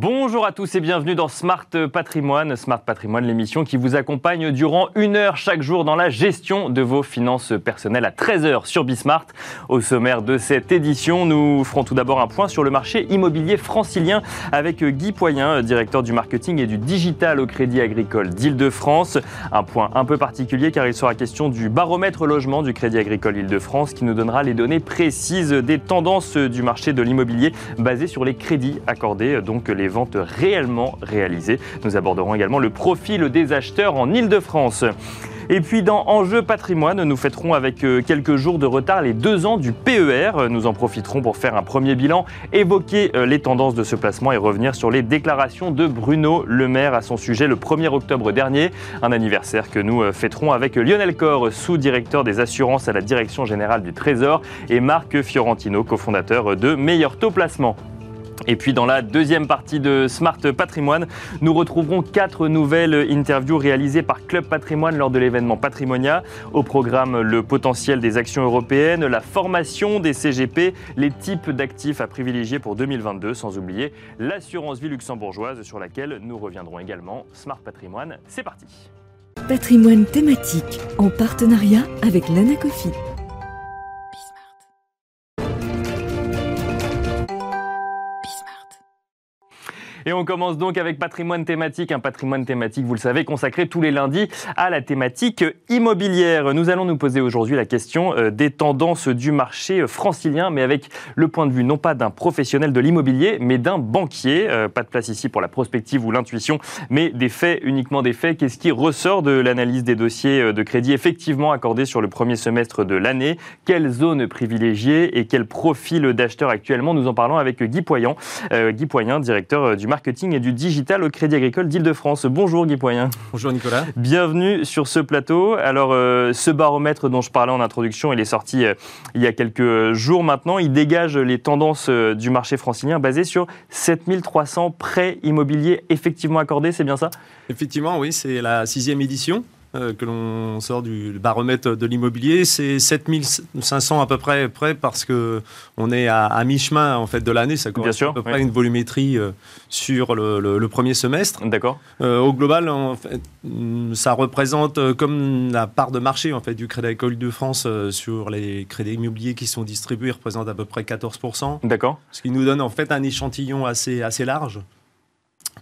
Bonjour à tous et bienvenue dans Smart Patrimoine. Smart Patrimoine, l'émission qui vous accompagne durant une heure chaque jour dans la gestion de vos finances personnelles à 13h sur Bismart. Au sommaire de cette édition, nous ferons tout d'abord un point sur le marché immobilier francilien avec Guy Poyen, directeur du marketing et du digital au Crédit Agricole d'Île-de-France. Un point un peu particulier car il sera question du baromètre logement du Crédit Agricole Île-de-France qui nous donnera les données précises des tendances du marché de l'immobilier basées sur les crédits accordés, donc les ventes réellement réalisées. Nous aborderons également le profil des acheteurs en Ile-de-France. Et puis dans Enjeu patrimoine, nous fêterons avec euh, quelques jours de retard les deux ans du PER. Nous en profiterons pour faire un premier bilan, évoquer euh, les tendances de ce placement et revenir sur les déclarations de Bruno Le Maire à son sujet le 1er octobre dernier. Un anniversaire que nous euh, fêterons avec Lionel Corr, sous-directeur des assurances à la Direction générale du Trésor, et Marc Fiorentino, cofondateur de Meilleur Taux Placement. Et puis dans la deuxième partie de Smart Patrimoine, nous retrouverons quatre nouvelles interviews réalisées par Club Patrimoine lors de l'événement Patrimonia. Au programme, le potentiel des actions européennes, la formation des CGP, les types d'actifs à privilégier pour 2022, sans oublier l'assurance vie luxembourgeoise sur laquelle nous reviendrons également. Smart Patrimoine, c'est parti. Patrimoine thématique en partenariat avec l'Anacofi. Et on commence donc avec patrimoine thématique, un patrimoine thématique, vous le savez, consacré tous les lundis à la thématique immobilière. Nous allons nous poser aujourd'hui la question euh, des tendances du marché francilien, mais avec le point de vue non pas d'un professionnel de l'immobilier, mais d'un banquier. Euh, pas de place ici pour la prospective ou l'intuition, mais des faits, uniquement des faits. Qu'est-ce qui ressort de l'analyse des dossiers euh, de crédit effectivement accordés sur le premier semestre de l'année? Quelles zones privilégiées et quel profil d'acheteurs actuellement? Nous en parlons avec Guy Poyen, Guy Poyen, directeur du marché marketing et du digital au Crédit Agricole d'Île-de-France. Bonjour Guy Poyen. Bonjour Nicolas. Bienvenue sur ce plateau. Alors euh, ce baromètre dont je parlais en introduction, il est sorti euh, il y a quelques jours maintenant. Il dégage les tendances euh, du marché francilien basé sur 7300 prêts immobiliers effectivement accordés, c'est bien ça? Effectivement, oui, c'est la sixième édition. Euh, que l'on sort du baromètre de l'immobilier, c'est 7500 à peu près près parce que on est à, mi-chemin en fait de l'année, ça correspond à peu près à une volumétrie euh, sur le, premier semestre. D'accord. Euh, au global, en fait, ça représente comme la part de marché en fait du Crédit Agricole de France sur les crédits immobiliers qui sont distribués représente à peu près 14 D'accord. Ce qui nous donne en fait un échantillon assez assez large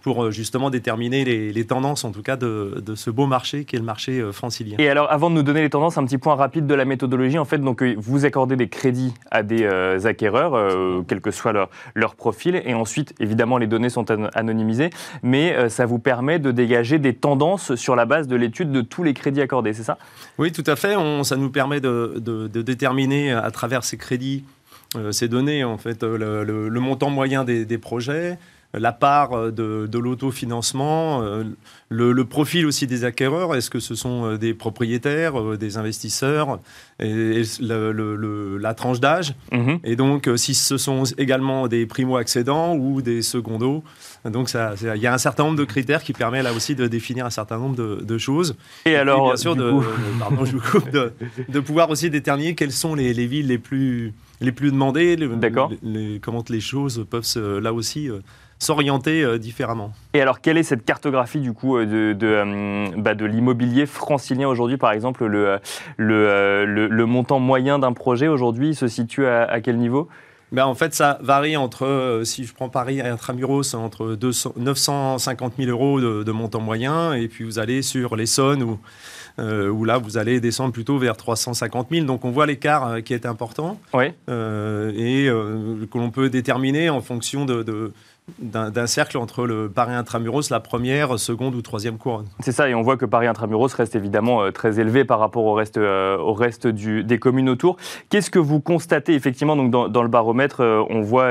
pour euh, justement déterminer les, tendances, en tout cas, de, ce beau marché qui est le marché euh, francilien. Et alors, avant de nous donner les tendances, un petit point rapide de la méthodologie. En fait, donc, euh, vous accordez des crédits à des acquéreurs, quel que soit leur, leur, profil, et ensuite, évidemment, les données sont anonymisées, mais ça vous permet de dégager des tendances sur la base de l'étude de tous les crédits accordés, c'est ça? Oui, tout à fait. On, ça nous permet de, de, déterminer à travers ces crédits, ces données, en fait, le, le montant moyen des, des projets, la part euh, de, l'autofinancement, euh, le, profil aussi des acquéreurs. Est-ce que ce sont euh, des propriétaires, des investisseurs, et, la tranche d'âge? Mhm. Et donc, si ce sont également des primo-accédants ou des secondos. Donc, il y a un certain nombre de critères qui permettent là aussi de définir un certain nombre de, choses. Et, alors, bien sûr, de, pardon, je vous coupe, de, pouvoir aussi déterminer quelles sont les, villes les plus, les plus demandées, les, comment les choses peuvent là aussi s'orienter euh, différemment. Et alors, quelle est cette cartographie du coup euh, de, de, euh, bah, de l'immobilier francilien aujourd'hui Par exemple, le, le, le, montant moyen d'un projet aujourd'hui se situe à, quel niveau? Ben, en fait, ça varie entre, si je prends Paris intramuros, entre 200, 950 000 euros de, montant moyen, et puis vous allez sur l'Essonne, où, où là, vous allez descendre plutôt vers 350 000. Donc, on voit l'écart qui est important, oui. et que l'on peut déterminer en fonction de d'un cercle entre le Paris Intramuros, la première, seconde ou troisième couronne. C'est ça, et on voit que Paris Intramuros reste évidemment euh, très élevé par rapport au reste, euh, au reste du, des communes autour. Qu'est-ce que vous constatez effectivement donc dans, le baromètre euh, On voit,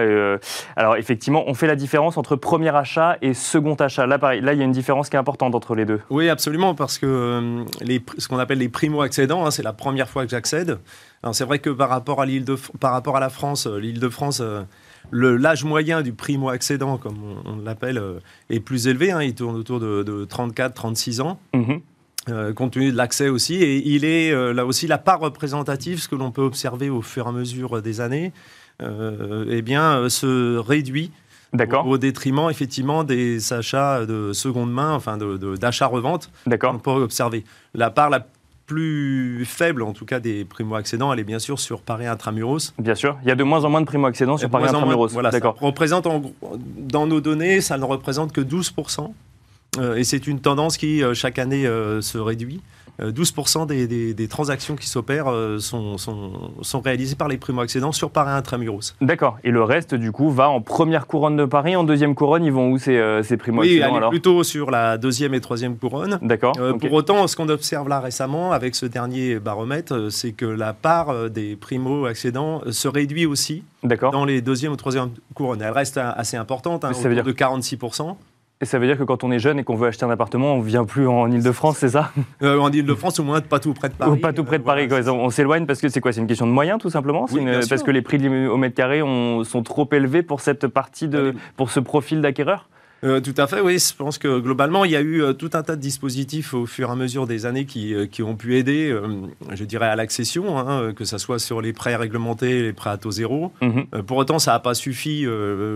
alors effectivement, on fait la différence entre premier achat et second achat. Là, là, il y a une différence qui est importante entre les deux. Oui, absolument, parce que les, ce qu'on appelle les primo-accédants, hein, c'est la première fois que j'accède. C'est vrai que par rapport à l'île de, par rapport à la France, l'île de France l'âge moyen du primo-accédant, comme on, l'appelle, euh, est plus élevé. Hein. il tourne autour de, 34-36 ans. Euh, compte tenu de l'accès aussi. Et il est euh, là aussi la part représentative, ce que l'on peut observer au fur et à mesure des années, eh bien, se réduit D'accord. Au, au détriment, effectivement, des achats de seconde main, enfin de- de- d'achat-revente, D'accord. on peut observer. La part la plus faible, en tout cas des primo-accédants, elle est bien sûr sur Paris Intramuros. Bien sûr. Il y a de moins en moins de primo-accédants sur Paris moins, Intramuros. Voilà, D'accord. représente en dans nos données, ça ne représente que 12%. Euh, et c'est une tendance qui, euh, chaque année, euh, se réduit. Euh, 12% des, des- des transactions qui s'opèrent sont, sont, sont réalisées par les primo-accédants sur Paris Intramuros. D'accord. Et le reste, du coup, va en première couronne de Paris. En deuxième couronne, ils vont où ces, ces Oui, primo-accédants est alors? plutôt sur la deuxième et troisième couronne. D'accord. Euh. Pour autant, ce qu'on observe là récemment avec ce dernier baromètre, c'est que la part des primo-accédants se réduit aussi D'accord. dans les deuxième ou troisième couronnes. Elle reste assez importante, hein, ça veut dire- de 46%. Et ça veut dire que quand on est jeune et qu'on veut acheter un appartement, on vient plus en Ile-de-France, c'est ça? Euh, en Ile-de-France, au moins pas tout près de Paris. Ou pas tout près de Euh, Paris. voilà, quoi. On, on s'éloigne parce que c'est quoi C'est une question de moyens, tout simplement? Oui, une- Parce que les prix au mètre carré ont- sont trop élevés pour cette partie de, pour ce profil d'acquéreur? Euh, tout à fait, oui. Je pense que globalement, il y a eu euh, tout un tas de dispositifs au fur et à mesure des années qui, euh, qui ont pu aider, je dirais, à l'accession, hein, que ce soit sur les prêts réglementés, les prêts à taux zéro. Mhm. Pour autant, ça n'a pas suffi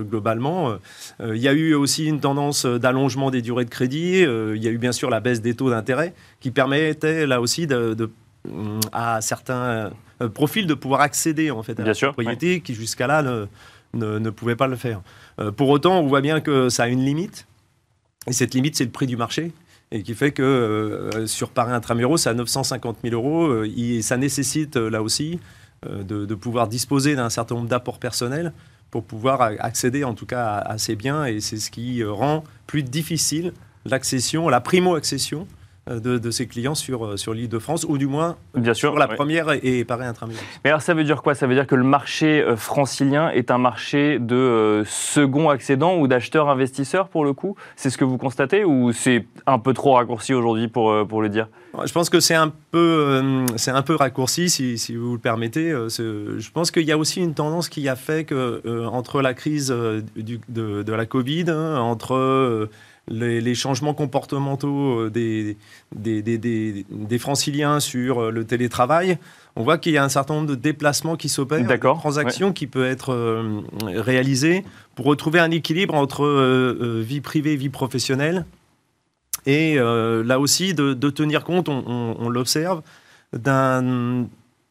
globalement. Il y a eu aussi une tendance d'allongement des durées de crédit. Il y a eu bien sûr la baisse des taux d'intérêt qui permettait là aussi de, de- à certains profils de pouvoir accéder en fait à Bien la sûr, propriété qui jusqu'à là ne, ne, ne pouvaient pas le faire. Euh, pour autant, on voit bien que ça a une limite. Et cette limite, c'est le prix du marché. Et qui fait que euh, sur Paris Intramuros, c'est à 950 000 euros. euh, il- ça nécessite euh, là aussi euh, de, pouvoir disposer d'un certain nombre d'apports personnels pour pouvoir accéder en tout cas à, à ces biens. Et c'est ce qui euh, rend plus difficile l'accession, la primo-accession euh, de, de ces clients sur, euh, sur l'île de France, ou du moins Bien sûr. sur la ouais. première et, et Paris Intramuros. Mais alors ça veut dire quoi? Ça veut dire que le marché euh, francilien est un marché de euh, second accédant ou d'acheteurs investisseurs pour le coup? C'est ce que vous constatez ou c'est un peu trop raccourci aujourd'hui pour, euh, pour le dire? Je pense que c'est un peu, euh, c'est un peu raccourci, si, si vous le permettez. Euh, Je pense qu'il y a aussi une tendance qui a fait que euh, entre la crise euh, du- de, de la Covid, hein, entre euh, les, les changements comportementaux euh, des, des, des, des- des franciliens sur euh, le télétravail, on voit qu'il y a un certain nombre de déplacements qui s'opèrent, de transactions qui peuvent être euh, réalisées pour retrouver un équilibre entre euh, vie privée et vie professionnelle. Et euh, là aussi, de, de tenir compte, on, on- on l'observe, d'un-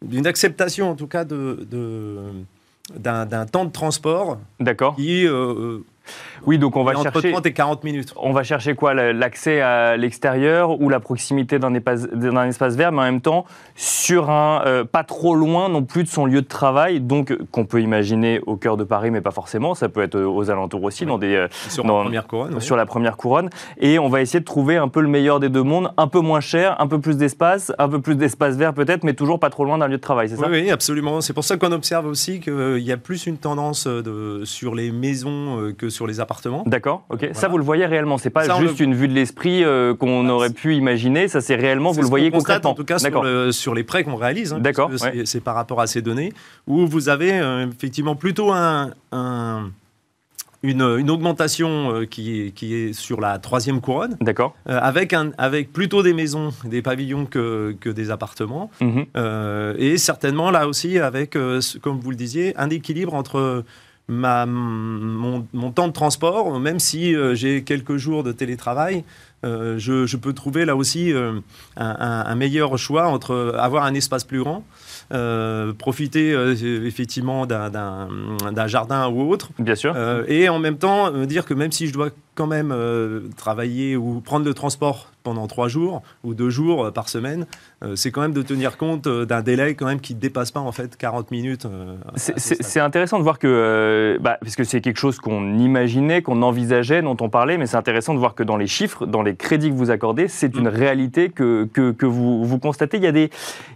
d'une acceptation en tout cas de, d'un, temps de transport D'accord qui Oui, donc on va est entre chercher... 30 et 40 minutes. On va chercher quoi la- L'accès à l'extérieur ou la proximité d'un espace, espace vert, mais en même temps sur un euh, pas trop loin non plus de son lieu de travail, donc qu'on peut imaginer au cœur de Paris, mais pas forcément. Ça peut être euh, aux alentours aussi, dans des, euh, Sur Dans- la première couronne. oui. sur la première couronne. Et on va essayer de trouver un peu le meilleur des deux mondes, un peu moins cher, un peu plus d'espace, un peu plus d'espace vert peut-être, mais toujours pas trop loin d'un lieu de travail, c'est ça? Oui, oui, absolument. C'est pour ça qu'on observe aussi qu'il y a plus une tendance de, sur les maisons que sur les appartements. D'accord, ok. Ça, vous le voyez réellement. C'est pas Ça, juste le- une vue de l'esprit euh, qu'on Ah, aurait pu imaginer. Ça, c'est réellement, vous le voyez concrètement. En tout cas, sur, le- sur les prêts qu'on réalise. hein, D'accord, ouais. C'est par rapport à ces données, où vous avez euh, effectivement plutôt un, un- une, une augmentation euh, qui, est, qui est sur la troisième couronne, D'accord. euh, avec, un, avec plutôt des maisons, des pavillons que, que des appartements. Mhm. Euh, et certainement là aussi avec, comme vous le disiez, un équilibre entre ma, mon, temps de transport, même si euh, j'ai quelques jours de télétravail, euh, je, je peux trouver là aussi euh, un meilleur choix entre avoir un espace plus grand, euh, profiter euh, effectivement d'un- jardin ou autre, Bien sûr. euh, et en même temps me dire que même si je dois quand même euh, travailler ou prendre le transport pendant trois jours ou deux jours euh, par semaine, euh, c'est quand même de tenir compte d'un délai quand même qui ne dépasse pas en fait 40 minutes. C'est- intéressant de voir que, bah, parce que c'est quelque chose qu'on imaginait, qu'on envisageait, dont on parlait, mais c'est intéressant de voir que dans les chiffres, dans les crédits que vous accordez, c'est une Mm. réalité que, que, que vous, vous constatez. Il y, a des,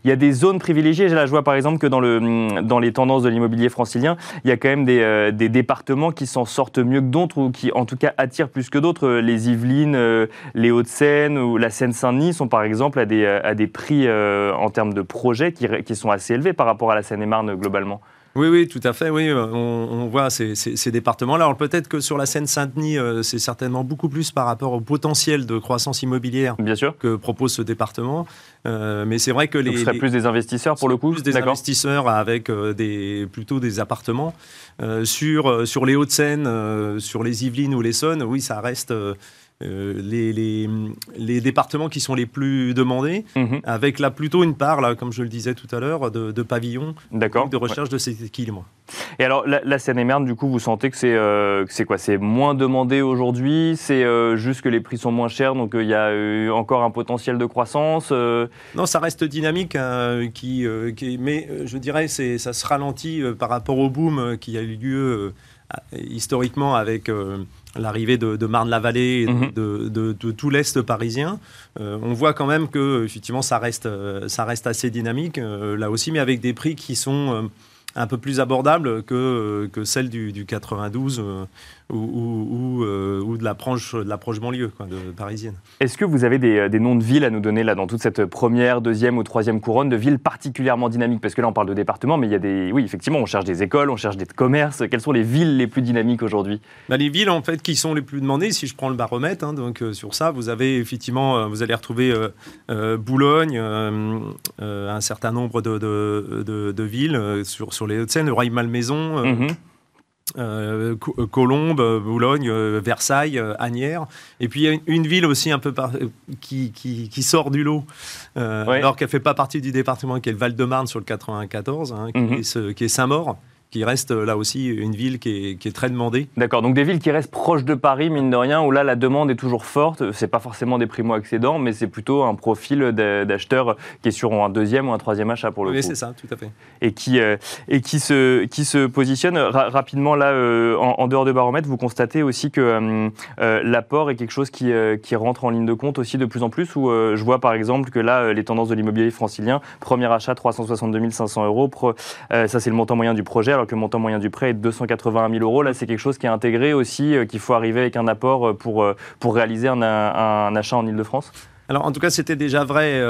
il y a des zones privilégiées. Je vois par exemple que dans, le, dans les tendances de l'immobilier francilien, il y a quand même des, euh, des départements qui s'en sortent mieux que d'autres, ou qui en tout cas attirent plus que d'autres. Euh, Les Yvelines, euh, les Hauts-de-Seine ou la Seine-Saint-Denis sont par exemple à des, prix en termes de projets qui sont assez élevés par rapport à la Seine-et-Marne globalement. Oui, oui, tout à fait. Oui, on, voit ces, départements-là. Alors peut-être que sur la Seine-Saint-Denis, c'est certainement beaucoup plus par rapport au potentiel de croissance immobilière Bien sûr. que propose ce département. mais c'est vrai que les. Donc ce serait plus des investisseurs pour le coup Plus des investisseurs avec des, plutôt des appartements. sur, sur les Hauts-de-Seine, sur les Yvelines ou les Saônes, oui, ça reste euh, les, les, départements qui sont les plus demandés, mhm. avec là plutôt une part, là, comme je le disais tout à l'heure, de, de pavillons, de recherche de cet équilibre. Et alors, la, Seine-et-Marne, du coup, vous sentez que c'est euh, quoi? C'est moins demandé aujourd'hui? C'est euh, juste que les prix sont moins chers, donc il y a encore un potentiel de croissance Non, ça reste dynamique, hein, qui, qui, mais je dirais que ça se ralentit par rapport au boom qui a eu lieu historiquement avec l'arrivée de, Marne-la-Vallée, mhm. de, tout l'Est parisien, euh, on voit quand même que effectivement ça reste, euh, ça reste assez dynamique euh, là aussi, mais avec des prix qui sont un peu plus abordables que, que celle du, du 92 ou, euh, ou, de l'approche de l'approche banlieue quoi, de, parisienne. Est-ce que vous avez des, des, noms de villes à nous donner là dans toute cette première, deuxième ou troisième couronne de villes particulièrement dynamiques? Parce que là on parle de départements, mais il y a des, oui effectivement on cherche des écoles, on cherche des commerces. Quelles sont les villes les plus dynamiques aujourd'hui? Bah, Les villes en fait qui sont les plus demandées, si je prends le baromètre, hein, donc euh, sur ça vous avez effectivement, euh, vous allez retrouver Boulogne, un certain nombre de, de, de, villes sur, sur les Hauts-de-Seine, Rueil-Malmaison. Mm euh, euh, Colombes, Boulogne, euh, Versailles, Agnières. Et puis il y a une, ville aussi un peu qui, qui, sort du lot, alors qu'elle ne fait pas partie du département, qui est le Val-de-Marne sur le 94, hein, qui, mhm. qui est Saint-Maur qui reste euh, là aussi une ville qui est, très demandée. D'accord, donc des villes qui restent proches de Paris, mine de rien, où là la demande est toujours forte. C'est pas forcément des primo-accédants, mais c'est plutôt un profil d'acheteurs qui est sur un deuxième ou un troisième achat pour le oui, coup. Oui, c'est ça, tout à fait. Et qui, euh, et qui, se, qui se positionne rapidement là, euh, en, dehors de baromètre, vous constatez aussi que l'apport est quelque chose qui, qui rentre en ligne de compte aussi de plus en plus, où je vois par exemple que là, les tendances de l'immobilier francilien, premier achat 362 500 euros, ça c'est le montant moyen du projet que le montant moyen du prêt est de 281 000 euros. Là, c'est quelque chose qui est intégré aussi, euh, qu'il faut arriver avec un apport euh, pour, euh, pour réaliser un, un, achat en Ile-de-France alors, en tout cas, c'était déjà vrai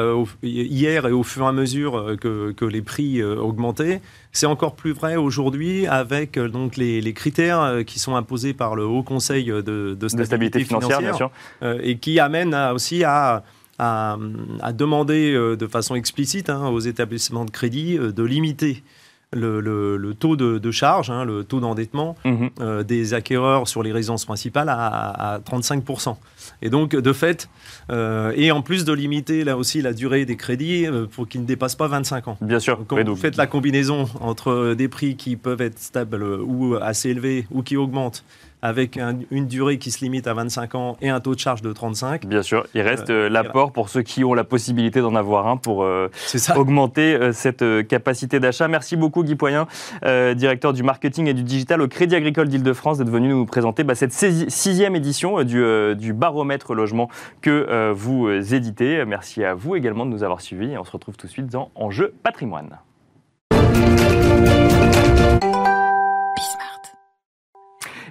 hier et au fur et à mesure que, que les prix augmentaient. C'est encore plus vrai aujourd'hui avec donc les, les, critères qui sont imposés par le Haut Conseil de, de, stabilité, financière, bien sûr. et qui amènent aussi à, à, à demander de façon explicite hein, aux établissements de crédit de limiter le, taux de, charge, hein, le taux d'endettement mhm. euh, des acquéreurs sur les résidences principales à, 35%. Et donc, de fait, euh, et en plus de limiter là aussi la durée des crédits euh, pour qu'ils ne dépassent pas 25 ans. Bien sûr. Quand vous faites la combinaison entre des prix qui peuvent être stables ou assez élevés ou qui augmentent avec une durée qui se limite à 25 ans et un taux de charge de 35. Bien sûr, il reste euh, l'apport pour ceux qui ont la possibilité d'en avoir un pour euh, augmenter euh, cette capacité d'achat. Merci beaucoup Guy Poyen, directeur du marketing et du digital au Crédit Agricole d'Île-de-France, d'être venu nous présenter bah, cette sixième édition du, du, baromètre logement que vous éditez. Merci à vous également de nous avoir suivis et on se retrouve tout de suite dans Enjeu patrimoine.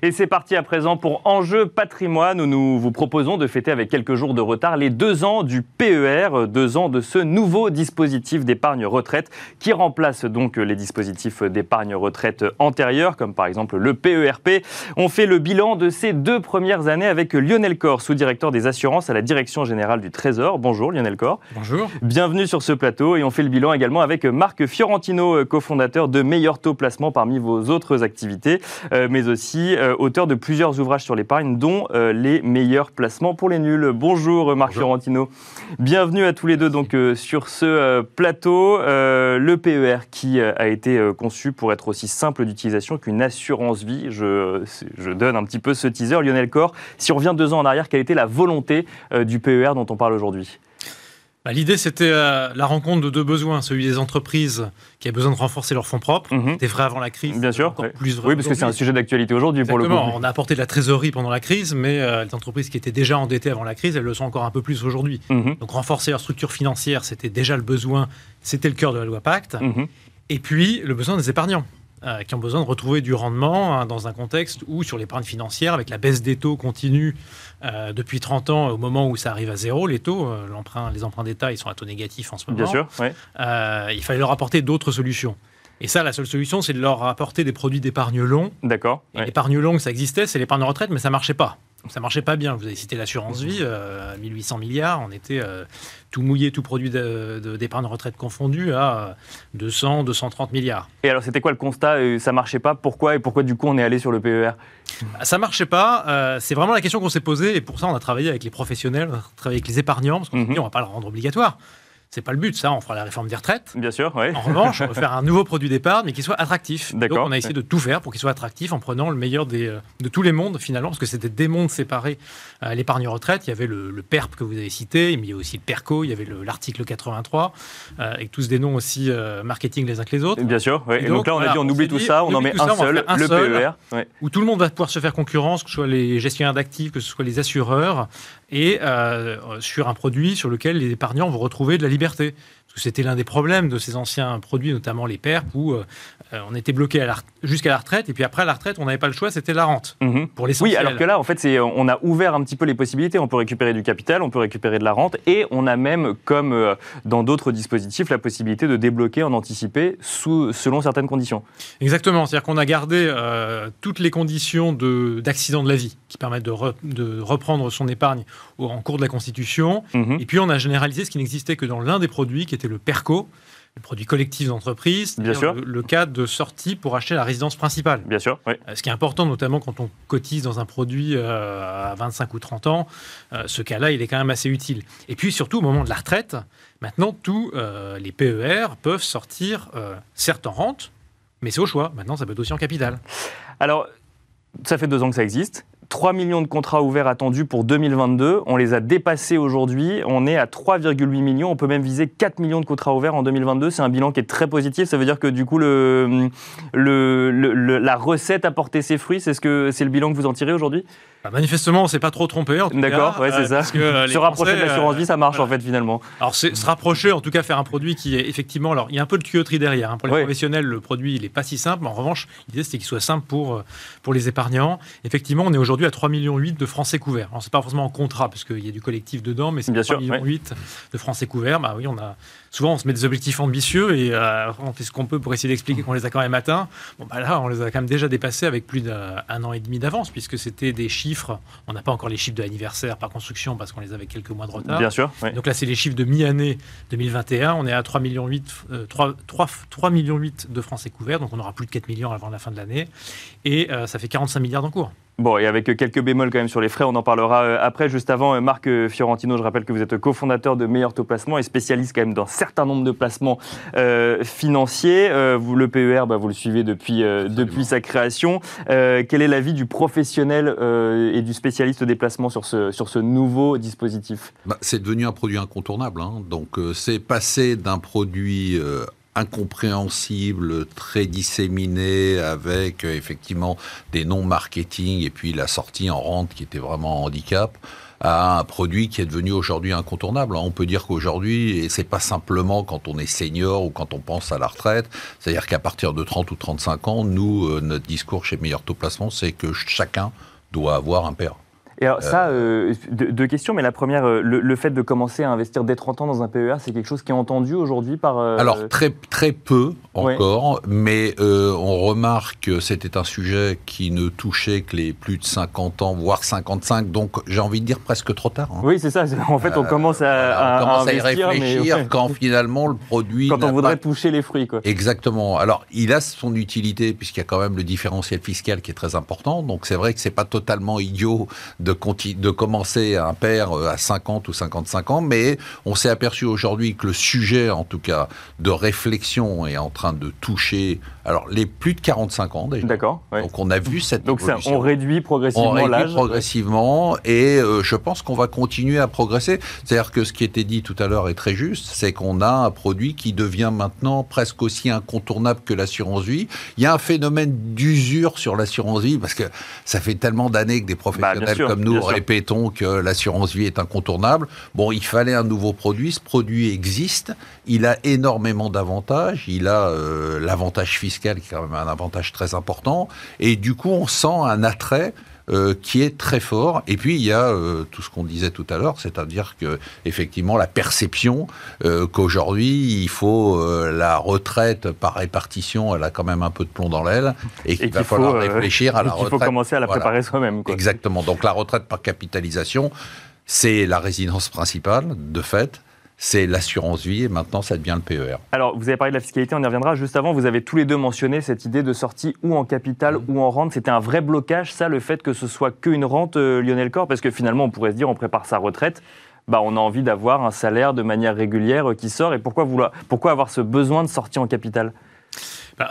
Et c'est parti à présent pour Enjeu patrimoine où nous vous proposons de fêter avec quelques jours de retard les deux ans du PER, deux ans de ce nouveau dispositif d'épargne retraite qui remplace donc les dispositifs d'épargne retraite antérieurs comme par exemple le PERP. E on fait le bilan de ces deux premières années avec Lionel Corr, sous-directeur des assurances à la Direction générale du Trésor. Bonjour Lionel Corr. Bonjour. Bienvenue sur ce plateau et on fait le bilan également avec Marc Fiorentino, cofondateur de Meilleur Taux Placement parmi vos autres activités, euh, mais aussi euh, auteur de plusieurs ouvrages sur l'épargne, dont euh, les meilleurs placements pour les nuls. Bonjour Marc Fiorentino. Bienvenue à tous les deux donc euh, sur ce euh, plateau. le PER qui a été conçu pour être aussi simple d'utilisation qu'une assurance vie. Je, je, donne un petit peu ce teaser. Lionel Corr, si on revient deux ans en arrière, quelle était la volonté du PER dont on parle aujourd'hui? Bah, l'idée, c'était euh, la rencontre de deux besoins. Celui des entreprises qui avaient besoin de renforcer leurs fonds propres. C'était vrai avant la crise. Bien sûr. Plus vrai oui, parce que c'est un sujet d'actualité aujourd'hui pour le coup. On a apporté de la trésorerie pendant la crise, mais euh, les entreprises qui étaient déjà endettées avant la crise, elles le sont encore un peu plus aujourd'hui. Mhm. Donc renforcer leur structure financière, c'était déjà le besoin. C'était le cœur de la loi Pacte. Mhm. Et puis, le besoin des épargnants. Euh, qui ont besoin de retrouver du rendement hein, dans un contexte où, sur l'épargne financière, avec la baisse des taux continue euh, depuis 30 ans, au moment où ça arrive à zéro, les taux, euh, les emprunts d'État, ils sont à taux négatif en ce moment. Bien sûr, il fallait leur apporter d'autres solutions. Et ça, la seule solution, c'est de leur apporter des produits d'épargne long. D'accord. L'épargne longue, ça existait, c'est l'épargne retraite, mais ça marchait pas ça marchait pas bien. Vous avez cité l'assurance vie, 1800 euh, milliards. On était euh, tout mouillé, tout produit d'épargne de, retraite confondu à 200, 230 milliards. Et alors, c'était quoi le constat? Euh, Ça marchait pas? Pourquoi? Et pourquoi, du coup, on est allé sur le PER Ça marchait pas. c'est vraiment la question qu'on s'est posée. Et pour ça, on a travaillé avec les professionnels, on a travaillé avec les épargnants, parce qu'on mhm. on va pas le rendre obligatoire. C'est pas le but, ça. On fera la réforme des retraites. Bien sûr, oui. En revanche, on va faire un nouveau produit d'épargne, mais qui soit attractif. Donc, on a essayé de tout faire pour qu'il soit attractif en prenant le meilleur des, euh, de tous les mondes, finalement, parce que c'était des mondes séparés. Euh, l'épargne retraite, il y avait le, PERP que vous avez cité, mais il y a aussi le PERCO, il y avait l'article 83, euh, avec tous des noms aussi marketing les uns que les autres. Bien sûr, oui. Et, donc, là, on a dit, on, oublie tout ça, on en met un seul, le PER. Où tout le monde va pouvoir se faire concurrence, que ce soit les gestionnaires d'actifs, que ce soit les assureurs, et sur un produit sur lequel les épargnants vont retrouver de la liberté. C'était l'un des problèmes de ces anciens produits, notamment les PERP, où euh, on était bloqué jusqu'à la retraite, et puis après la retraite, on n'avait pas le choix, c'était la rente. Mhm. Pour Oui, alors que là, en fait, on a ouvert un petit peu les possibilités. On peut récupérer du capital, on peut récupérer de la rente, et on a même, comme euh, dans d'autres dispositifs, la possibilité de débloquer en anticipé sous, selon certaines conditions. Exactement, c'est-à-dire qu'on a gardé euh, toutes les conditions d'accident de, la vie qui permettent de, de reprendre son épargne en cours de la Constitution, mhm. et puis on a généralisé ce qui n'existait que dans l'un des produits, qui était le PERCO, le produit collectif d'entreprise. Le, cas de sortie pour acheter la résidence principale. Bien sûr, oui. Euh, ce qui est important, notamment quand on cotise dans un produit euh, à 25 ou 30 ans, euh, ce cas-là, il est quand même assez utile. Et puis surtout, au moment de la retraite, maintenant, tous les PER peuvent sortir, certes en rente, mais c'est au choix. Maintenant, ça peut être aussi en capital. Alors, ça fait deux ans que ça existe. 3 millions de contrats ouverts attendus pour 2022. On les a dépassés aujourd'hui. On est à 3,8 millions. On peut même viser 4 millions de contrats ouverts en 2022. C'est un bilan qui est très positif. Ça veut dire que du coup, le, le, la recette a porté ses fruits. C'est ce que c'est le bilan que vous en tirez aujourd'hui? Bah, manifestement, on s'est pas trop trompé. D'accord, ouais, c'est euh, ça. Euh, se rapprocher de l'assurance vie, ça marche en fait finalement. Alors se rapprocher, en tout cas faire un produit qui est effectivement. Alors il y a un peu de tuyauterie derrière. Hein. Pour les professionnels, le produit il est pas si simple. Mais en revanche, l'idée c'était qu'il soit simple pour euh, pour les épargnants. Effectivement, on est aujourd'hui à 3,8 millions de Français couverts. Alors c'est pas forcément en contrat parce qu'il y a du collectif dedans, mais c'est 3,8 millions de Français couverts. Bah oui, on a souvent on se met des objectifs ambitieux et on fait ce qu'on peut pour essayer d'expliquer qu'on les a quand même atteints. Bon bah là, on les a quand même déjà dépassés avec plus d'un an et demi d'avance puisque c'était des chiffres on n'a pas encore les chiffres de l'anniversaire par construction parce qu'on les avait quelques mois de retard. Bien sûr. Donc là, c'est les chiffres de mi-année 2021. On est à 3 millions 8, 3, 3, millions 8 de Français couverts, donc on aura plus de 4 millions avant la fin de l'année. Et euh, ça fait 45 milliards d'encours. Bon, et avec quelques bémols quand même sur les frais, on en parlera euh, après. Juste avant, euh, Marc euh, Fiorentino, je rappelle que vous êtes cofondateur de Meilleur Taux Placement et spécialiste quand même dans un certain nombre de placements financiers. vous, le PER, bah, vous le suivez depuis, depuis sa création. quel est l'avis du professionnel et du spécialiste des placements sur ce, sur ce nouveau dispositif? Bah, C'est devenu un produit incontournable. Hein. Donc, c'est passé d'un produit incompréhensible, très disséminé, avec euh, effectivement des noms marketing et puis la sortie en rente qui était vraiment un handicap à un produit qui est devenu aujourd'hui incontournable. On peut dire qu'aujourd'hui, et c'est pas simplement quand on est senior ou quand on pense à la retraite, c'est-à-dire qu'à partir de 30 ou 35 ans, nous, euh, notre discours chez Meilleur Taux Placement, c'est que chacun doit avoir un père. Et alors, ça, euh, deux, questions, mais la première, euh, le, fait de commencer à investir dès 30 ans dans un PER, c'est quelque chose qui est entendu aujourd'hui par. Euh, alors, très, très peu encore, mais on remarque que c'était un sujet qui ne touchait que les plus de 50 ans, voire 55, donc j'ai envie de dire presque trop tard. Hein. Oui, c'est ça. En fait, on commence à, on commence à, y réfléchir quand finalement le produit. Quand on voudrait toucher les fruits, quoi. Exactement. Alors, il a son utilité, puisqu'il y a quand même le différentiel fiscal qui est très important, donc c'est vrai que c'est pas totalement idiot de, de commencer un père euh, à 50 ou 55 ans, mais on s'est aperçu aujourd'hui que le sujet, en tout cas, de réflexion est en train de toucher alors les plus de 45 ans déjà. D'accord. Donc on a vu cette Donc on réduit progressivement l'âge. On réduit progressivement et euh, je pense qu'on va continuer à progresser. C'est-à-dire que ce qui était dit tout à l'heure est très juste, c'est qu'on a un produit qui devient maintenant presque aussi incontournable que l'assurance vie. Il y a un phénomène d'usure sur l'assurance vie parce que ça fait tellement d'années que des professionnels bah, comme nous répétons que l'assurance vie est incontournable. Bon, il fallait un nouveau produit. Ce produit existe. Il a énormément d'avantages. Il a euh, l'avantage fiscal qui est quand même un avantage très important. Et du coup, on sent un attrait euh, qui est très fort. Et puis il y a euh, tout ce qu'on disait tout à l'heure, c'est-à-dire que effectivement la perception euh, qu'aujourd'hui il faut la retraite par répartition, elle a quand même un peu de plomb dans l'aile et qu'il va falloir réfléchir à la retraite. Il faut commencer à la préparer soi-même. Exactement. Donc la retraite par capitalisation, c'est la résidence principale de fait c'est l'assurance vie et maintenant ça devient le PER. Alors vous avez parlé de la fiscalité, on y reviendra. Juste avant, vous avez tous les deux mentionné cette idée de sortie ou en capital mmh. ou en rente. C'était un vrai blocage, ça, le fait que ce soit qu'une rente, euh, Lionel Corps, parce que finalement on pourrait se dire on prépare sa retraite. Bah, on a envie d'avoir un salaire de manière régulière euh, qui sort. Et pourquoi, vouloir, pourquoi avoir ce besoin de sortie en capital?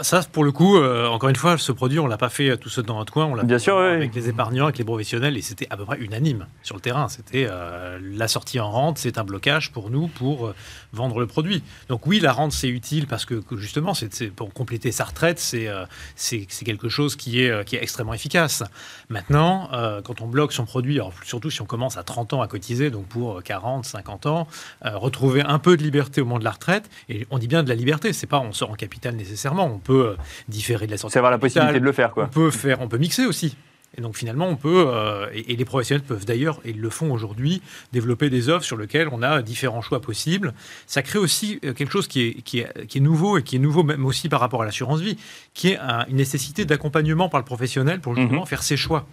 Ça, pour le coup, euh, encore une fois, ce produit, on l'a pas fait tout seul dans notre coin, on l'a fait avec les épargnants, avec les professionnels, et c'était à peu près unanime sur le terrain. C'était euh, la sortie en rente, c'est un blocage pour nous pour euh, vendre le produit. Donc oui, la rente, c'est utile parce que, justement, c'est pour compléter sa retraite, c'est c'est quelque chose qui est, qui est extrêmement efficace. Maintenant, quand on bloque son produit, surtout si on commence à 30 ans à cotiser, donc pour 40, 50 ans, retrouver un peu de liberté au moment de la retraite, et on dit bien de la liberté, c'est pas on sort en capital nécessairement on peut euh, différer de la sortie. C'est avoir la possibilité de le faire, quoi. On peut faire, on peut mixer aussi. Et donc finalement, on peut, euh, et, les professionnels peuvent d'ailleurs, et ils le font aujourd'hui, développer des offres sur lesquelles on a différents choix possibles. Ça crée aussi euh, quelque chose qui est, qui est, qui est nouveau, et qui est nouveau même aussi par rapport à l'assurance vie, qui est une nécessité d'accompagnement par le professionnel pour justement mhm. faire ses choix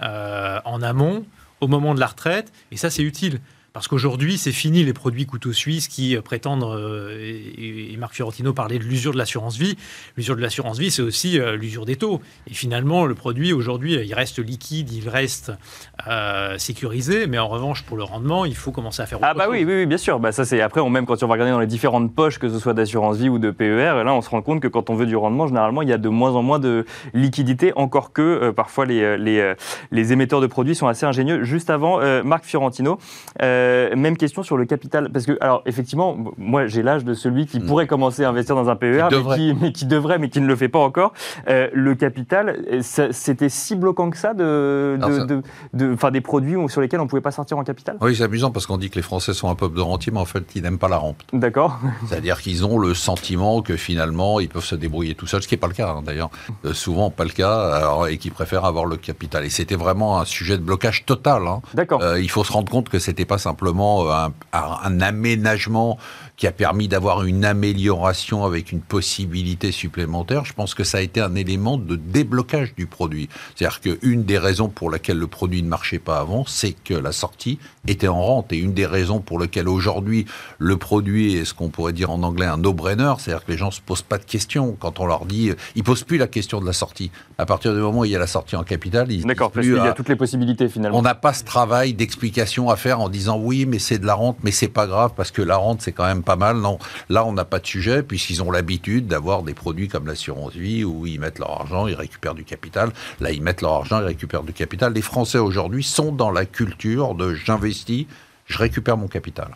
en amont, au moment de la retraite, et ça c'est utile. Parce qu'aujourd'hui, c'est fini les produits couteaux suisses qui euh, prétendent, euh, et, Marc Fiorentino parlait de l'usure de l'assurance vie. L'usure de l'assurance vie, c'est aussi euh, l'usure des taux. Et finalement, le produit, aujourd'hui, il reste liquide, il reste sécurisé, mais en revanche, pour le rendement, il faut commencer à faire autre Ah bah oui, oui, bien sûr. Bah, ça, c'est après, on, même quand on va regarder dans les différentes poches, que ce soit d'assurance vie ou de PER, là, on se rend compte que quand on veut du rendement, généralement, il y a de moins en moins de liquidité, encore que parfois les, les, les, émetteurs de produits sont assez ingénieux. Juste avant, Marc Fiorentino. Euh, même question sur le capital. Parce que, alors, effectivement, moi, j'ai l'âge de celui qui hmm. pourrait commencer à investir dans un PER, mais, qui, devrait, mais qui ne le fait pas encore. Euh, le capital, c'était si bloquant que ça, de, de, des produits sur lesquels on ne pouvait pas sortir en capital? Oui, c'est amusant parce qu'on dit que les Français sont un peuple de rentiers, mais en fait, ils n'aiment pas la rente. D'accord. C'est-à-dire qu'ils ont le sentiment que finalement, ils peuvent se débrouiller tout seuls, ce qui n'est pas le cas, hein, d'ailleurs. Euh, souvent, pas le cas, et qu'ils préfèrent avoir le capital. Et c'était vraiment un sujet de blocage total. Hein. D'accord. il faut se rendre compte que c'était pas simplement simplement un, un aménagement qui a permis d'avoir une amélioration avec une possibilité supplémentaire, je pense que ça a été un élément de déblocage du produit. C'est-à-dire qu'une des raisons pour laquelle le produit ne marchait pas avant, c'est que la sortie était en rente. Et une des raisons pour lesquelles aujourd'hui le produit est ce qu'on pourrait dire en anglais un no-brainer, c'est-à-dire que les gens ne se posent pas de questions quand on leur dit, ils ne posent plus la question de la sortie. À partir du moment où il y a la sortie en capital, ils D'accord, parce qu'il y a toutes les possibilités finalement. On n'a pas ce travail d'explication à faire en disant oui, mais c'est de la rente, mais c'est pas grave parce que la rente c'est quand même pas mal. Non, là, on n'a pas de sujet, puisqu'ils ont l'habitude d'avoir des produits comme l'assurance vie, où ils mettent leur argent, ils récupèrent du capital. Là, ils mettent leur argent, ils récupèrent du capital. Les Français aujourd'hui sont dans la culture de j'investis, je récupère mon capital.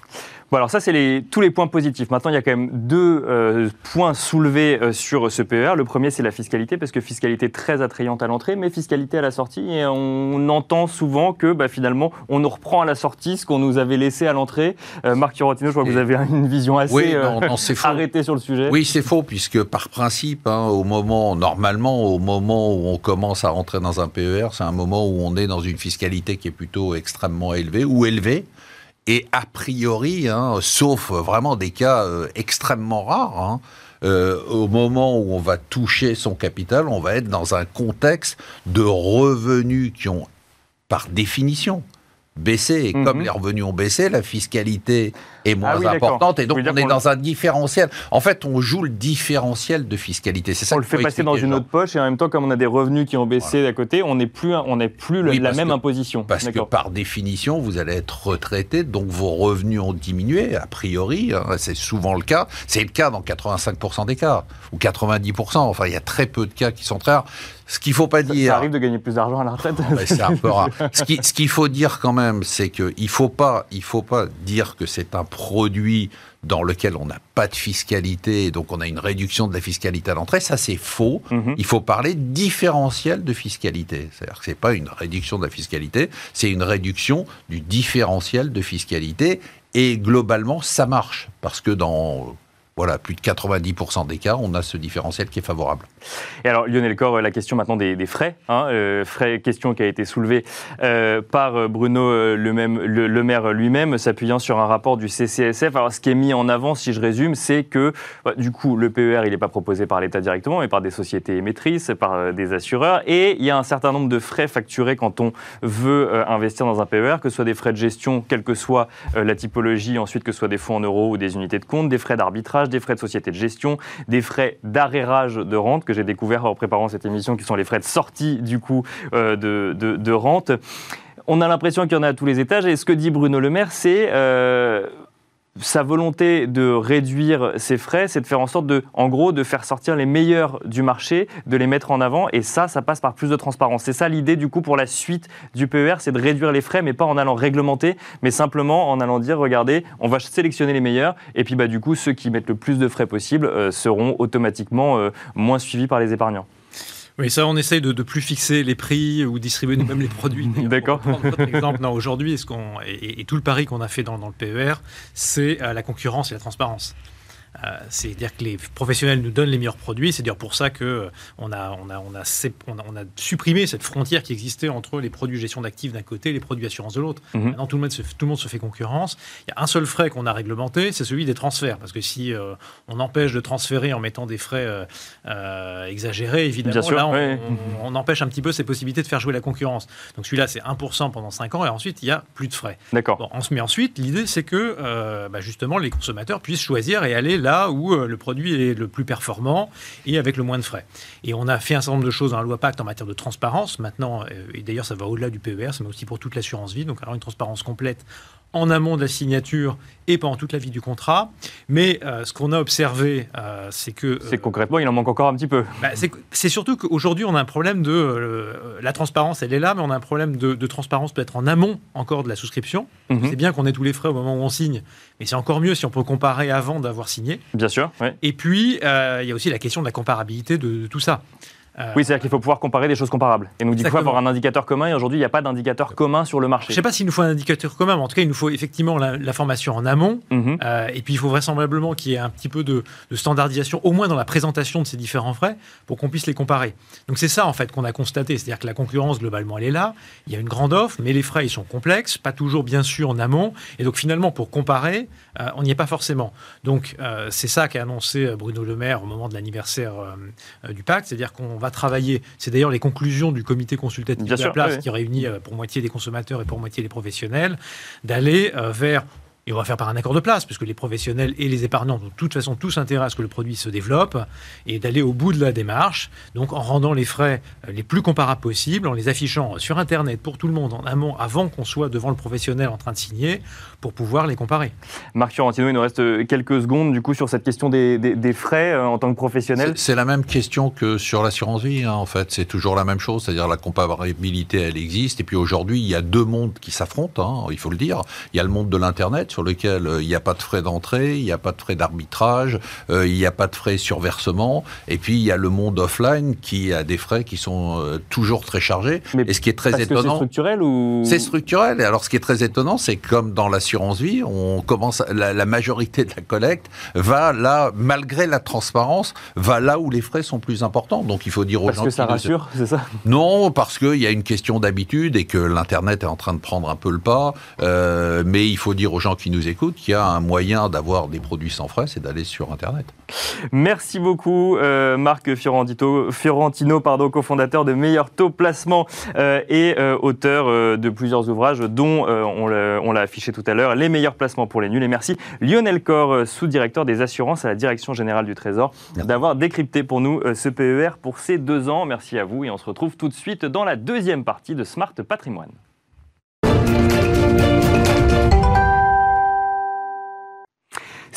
Bon, alors ça, c'est les, tous les points positifs. Maintenant, il y a quand même deux euh, points soulevés euh, sur ce PER. Le premier, c'est la fiscalité, parce que fiscalité très attrayante à l'entrée, mais fiscalité à la sortie. Et on entend souvent que bah, finalement, on nous reprend à la sortie ce qu'on nous avait laissé à l'entrée. Euh, Marc Turotino, je crois que vous avez une vision assez oui, arrêtée sur le sujet. Oui, c'est faux, puisque par principe, hein, au moment, normalement, au moment où on commence à rentrer dans un PER, c'est un moment où on est dans une fiscalité qui est plutôt extrêmement élevée, ou élevée. Et a priori, hein, sauf vraiment des cas euh, extrêmement rares, hein, euh, au moment où on va toucher son capital, on va être dans un contexte de revenus qui ont, par définition, baissé. Et comme mhm. les revenus ont baissé, la fiscalité est moins ah importante. Et donc, on est dans un différentiel. En fait, on joue le différentiel de fiscalité. C'est ça On le fait passer dans une autre poche. Et en même temps, comme on a des revenus qui ont baissé d'à côté, on n'est plus, on plus la même imposition. Parce que par définition, vous allez être retraité. Donc, vos revenus ont diminué, a priori. Hein, c'est souvent le cas. C'est le cas dans 85% des cas. Ou 90%. Enfin, il y a très peu de cas qui sont très rares. Ce qu'il faut pas dire. Ça arrive de gagner plus d'argent à la retraite. c'est un peu rare. Ce qu'il faut dire quand même, c'est qu'il faut pas, il faut pas dire que c'est un produit dans lequel on n'a pas de fiscalité donc on a une réduction de la fiscalité à l'entrée. Ça, c'est faux. Mhm. Il faut parler différentiel de fiscalité. C'est-à-dire que c'est pas une réduction de la fiscalité, c'est une réduction du différentiel de fiscalité. Et globalement, ça marche parce que dans voilà, plus de 90% des cas, on a ce différentiel qui est favorable. Et alors, Lionel Corr, la question maintenant des, frais. Hein, euh, frais, question qui a été soulevée euh, par Bruno euh, le, même, le, maire lui-même, s'appuyant sur un rapport du CCSF. Alors, ce qui est mis en avant, si je résume, c'est que, bah, du coup, le PER, il n'est pas proposé par l'État directement, mais par des sociétés émettrices, par des assureurs. Et il y a un certain nombre de frais facturés quand on veut investir dans un PER, que ce soit des frais de gestion, quelle que soit la typologie, ensuite que ce soit des fonds en euros ou des unités de compte, des frais d'arbitrage, des frais de société de gestion, des frais d'arrérage de rente que j'ai découvert en préparant cette émission, qui sont les frais de sortie du coup euh, de, de, rente. On a l'impression qu'il y en a à tous les étages. Et ce que dit Bruno Le Maire, c'est euh, sa volonté de réduire ses frais, c'est de faire en sorte de, en gros, de faire sortir les meilleurs du marché, de les mettre en avant. Et ça, ça passe par plus de transparence. C'est ça l'idée, du coup, pour la suite du PER, c'est de réduire les frais, mais pas en allant réglementer, mais simplement en allant dire, regardez, on va sélectionner les meilleurs. Et puis, bah, du coup, ceux qui mettent le plus de frais possible euh, seront automatiquement euh, moins suivis par les épargnants. Oui, ça, on essaye de ne plus fixer les prix ou distribuer nous-mêmes les produits. D'accord. exemple, non, aujourd'hui, et, et, tout le pari qu'on a fait dans, dans le PER, c'est euh, la concurrence et la transparence. Euh, c'est-à-dire que les professionnels nous donnent les meilleurs produits. C'est dire pour ça que euh, on a, on, a, on, a, on, a, supprimé cette frontière qui existait entre les produits gestion d'actifs d'un côté et les produits assurance de l'autre. Mhm. Maintenant, tout le, monde se, tout le monde se fait concurrence. Il y a un seul frais qu'on a réglementé, c'est celui des transferts. Parce que si euh, on empêche de transférer en mettant des frais exagérés, évidemment, là, on, empêche un petit peu ces possibilités de faire jouer la concurrence. Donc celui-là, c'est 1% pendant 5 ans et ensuite, il n'y a plus de frais. D'accord. mais ensuite, l'idée, c'est que bah, justement, les consommateurs puissent choisir et aller là où euh, le produit est le plus performant et avec le moins de frais. Et on a fait un certain nombre de choses dans la loi Pacte en matière de transparence. Maintenant, euh, et d'ailleurs ça va au-delà du PER, mais aussi pour toute l'assurance vie. Donc alors une transparence complète en amont de la signature et pendant toute la vie du contrat. Mais euh, ce qu'on a observé, euh, c'est que... Euh, c'est concrètement, il en manque encore un petit peu. Bah, c'est surtout qu'aujourd'hui, on a un problème de... la transparence, elle est là, mais on a un problème de, transparence peut-être en amont encore de la souscription. Mhm. C'est bien qu'on ait tous les frais au moment où on signe, mais c'est encore mieux si on peut comparer avant d'avoir signé. Bien sûr. Et puis, il y a aussi la question de la comparabilité de tout ça. Euh, oui, c'est-à-dire qu'il faut pouvoir comparer des choses comparables. Et nous dit qu'il faut avoir un indicateur commun, et aujourd'hui, il n'y a pas d'indicateur commun sur le marché. Je ne sais pas s'il nous faut un indicateur commun, mais en tout cas, il nous faut effectivement l'information en amont. Mhm. Euh, et puis, il faut vraisemblablement qu'il y ait un petit peu de, standardisation, au moins dans la présentation de ces différents frais, pour qu'on puisse les comparer. Donc, c'est ça, en fait, qu'on a constaté. C'est-à-dire que la concurrence, globalement, elle est là. Il y a une grande offre, mais les frais, ils sont complexes, pas toujours, bien sûr, en amont. Et donc, finalement, pour comparer, euh, on n'y est pas forcément. Donc, c'est ça qu'a annoncé Bruno Le Maire au moment de l'anniversaire du pacte. C'est-à-dire qu'on va travailler. C'est d'ailleurs les conclusions du comité consultatif de la place qui réunit euh, pour moitié des consommateurs et pour moitié les professionnels, d'aller euh, vers et on va faire par un accord de place, puisque les professionnels et les épargnants ont de toute façon tous intérêt à ce que le produit se développe, et d'aller au bout de la démarche, donc en rendant les frais euh, les plus comparables possibles, en les affichant sur Internet pour tout le monde en amont, avant qu'on soit devant le professionnel en train de signer, pour pouvoir les comparer. Marc Fiorentino, il nous reste euh, quelques secondes du coup sur cette question des, frais euh, en tant que professionnel. C'est la même question que sur l'assurance vie, hein, en fait. C'est toujours la même chose, c'est-à-dire la comparabilité, elle existe. Et puis aujourd'hui, il y a deux mondes qui s'affrontent, hein, il faut le dire. Il y a le monde de l'Internet sur lequel euh, il n'y a pas de frais d'entrée, il n'y a pas de frais d'arbitrage, il n'y a pas de frais sur versement. Et puis il y a le monde offline qui a des frais qui sont toujours très chargés. Mais et ce qui est très étonnant. C'est structurel ou C'est structurel. Et alors ce qui est très étonnant, c'est comme dans la assurance vie, on commence la, majorité de la collecte va là, malgré la transparence, va là où les frais sont plus importants. Donc il faut dire aux parce gens que ça rassure, c'est ça? Non, parce qu'il y a une question d'habitude et que l'internet est en train de prendre un peu le pas. Euh, mais il faut dire aux gens qui nous écoutent qu'il y a un moyen d'avoir des produits sans frais, c'est d'aller sur internet. Merci beaucoup, euh, Marc Fiorentino, Fiorentino pardon, cofondateur de Meilleur Taux Placement euh, et auteur de plusieurs ouvrages, dont on l'a affiché tout à l'heure les meilleurs placements pour les nuls. Et merci Lionel Corr, euh, sous-directeur des assurances à la Direction Générale du Trésor, d'avoir décrypté pour nous euh, ce PER pour ces deux ans. Merci à vous et on se retrouve tout de suite dans la deuxième partie de Smart Patrimoine.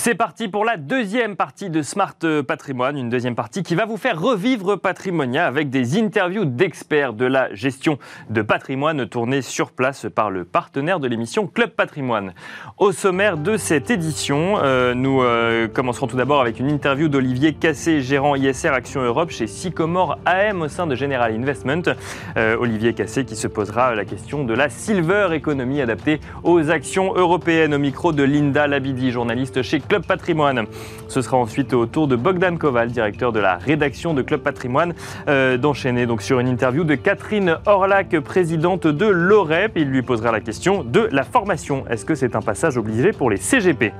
C'est parti pour la deuxième partie de Smart Patrimoine, une deuxième partie qui va vous faire revivre Patrimonia avec des interviews d'experts de la gestion de patrimoine tournées sur place par le partenaire de l'émission Club Patrimoine. Au sommaire de cette édition, euh, nous euh, commencerons tout d'abord avec une interview d'Olivier Cassé, gérant ISR Action Europe chez Sycomore AM au sein de General Investment. Euh, Olivier Cassé qui se posera la question de la silver economy adaptée aux actions européennes au micro de Linda Labidi, journaliste chez Club Patrimoine. Ce sera ensuite au tour de Bogdan Koval, directeur de la rédaction de Club Patrimoine, euh, d'enchaîner donc sur une interview de Catherine Orlac, présidente de l'OREP. Il lui posera la question de la formation. Est-ce que c'est un passage obligé pour les CGP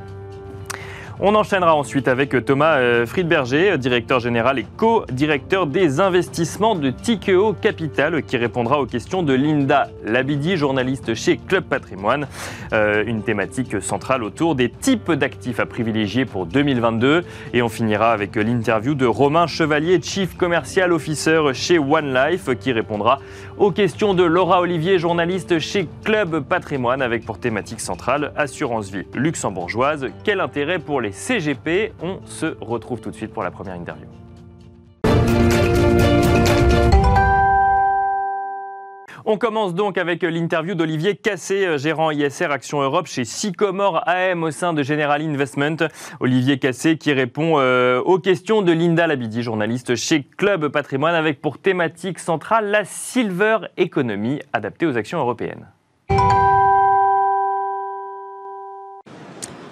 on enchaînera ensuite avec Thomas euh, Friedberger, directeur général et co-directeur des investissements de Tikeo Capital, qui répondra aux questions de Linda Labidi, journaliste chez Club Patrimoine. Euh, une thématique centrale autour des types d'actifs à privilégier pour 2022. Et on finira avec l'interview de Romain Chevalier, Chief Commercial Officer chez One Life, qui répondra aux questions de Laura Olivier, journaliste chez Club Patrimoine, avec pour thématique centrale assurance vie luxembourgeoise. Quel intérêt pour les CGP. On se retrouve tout de suite pour la première interview. On commence donc avec l'interview d'Olivier Cassé, gérant ISR Action Europe chez Sycomore AM au sein de General Investment. Olivier Cassé qui répond euh, aux questions de Linda Labidi, journaliste chez Club Patrimoine, avec pour thématique centrale la Silver Economy adaptée aux actions européennes.